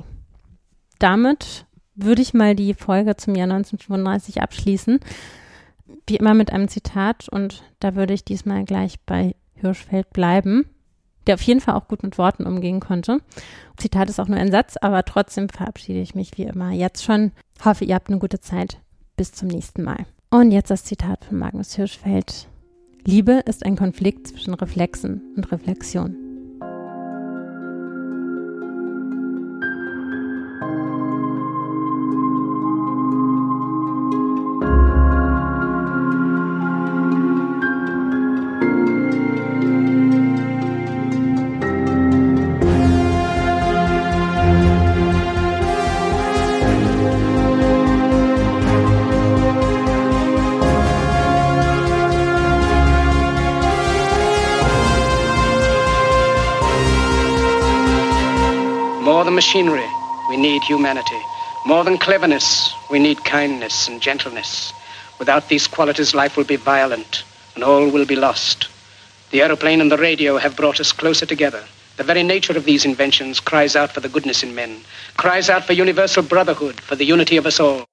Speaker 3: Damit würde ich mal die Folge zum Jahr 1935 abschließen. Wie immer mit einem Zitat und da würde ich diesmal gleich bei Hirschfeld bleiben, der auf jeden Fall auch gut mit Worten umgehen konnte. Zitat ist auch nur ein Satz, aber trotzdem verabschiede ich mich wie immer jetzt schon. Hoffe, ihr habt eine gute Zeit. Bis zum nächsten Mal. Und jetzt das Zitat von Magnus Hirschfeld. Liebe ist ein Konflikt zwischen Reflexen und Reflexion.
Speaker 9: Machinery, we need humanity. More than cleverness, we need kindness and gentleness. Without these qualities, life will be violent and all will be lost. The aeroplane and the radio have brought us closer together. The very nature of these inventions cries out for the goodness in men, cries out for universal brotherhood, for the unity of us all.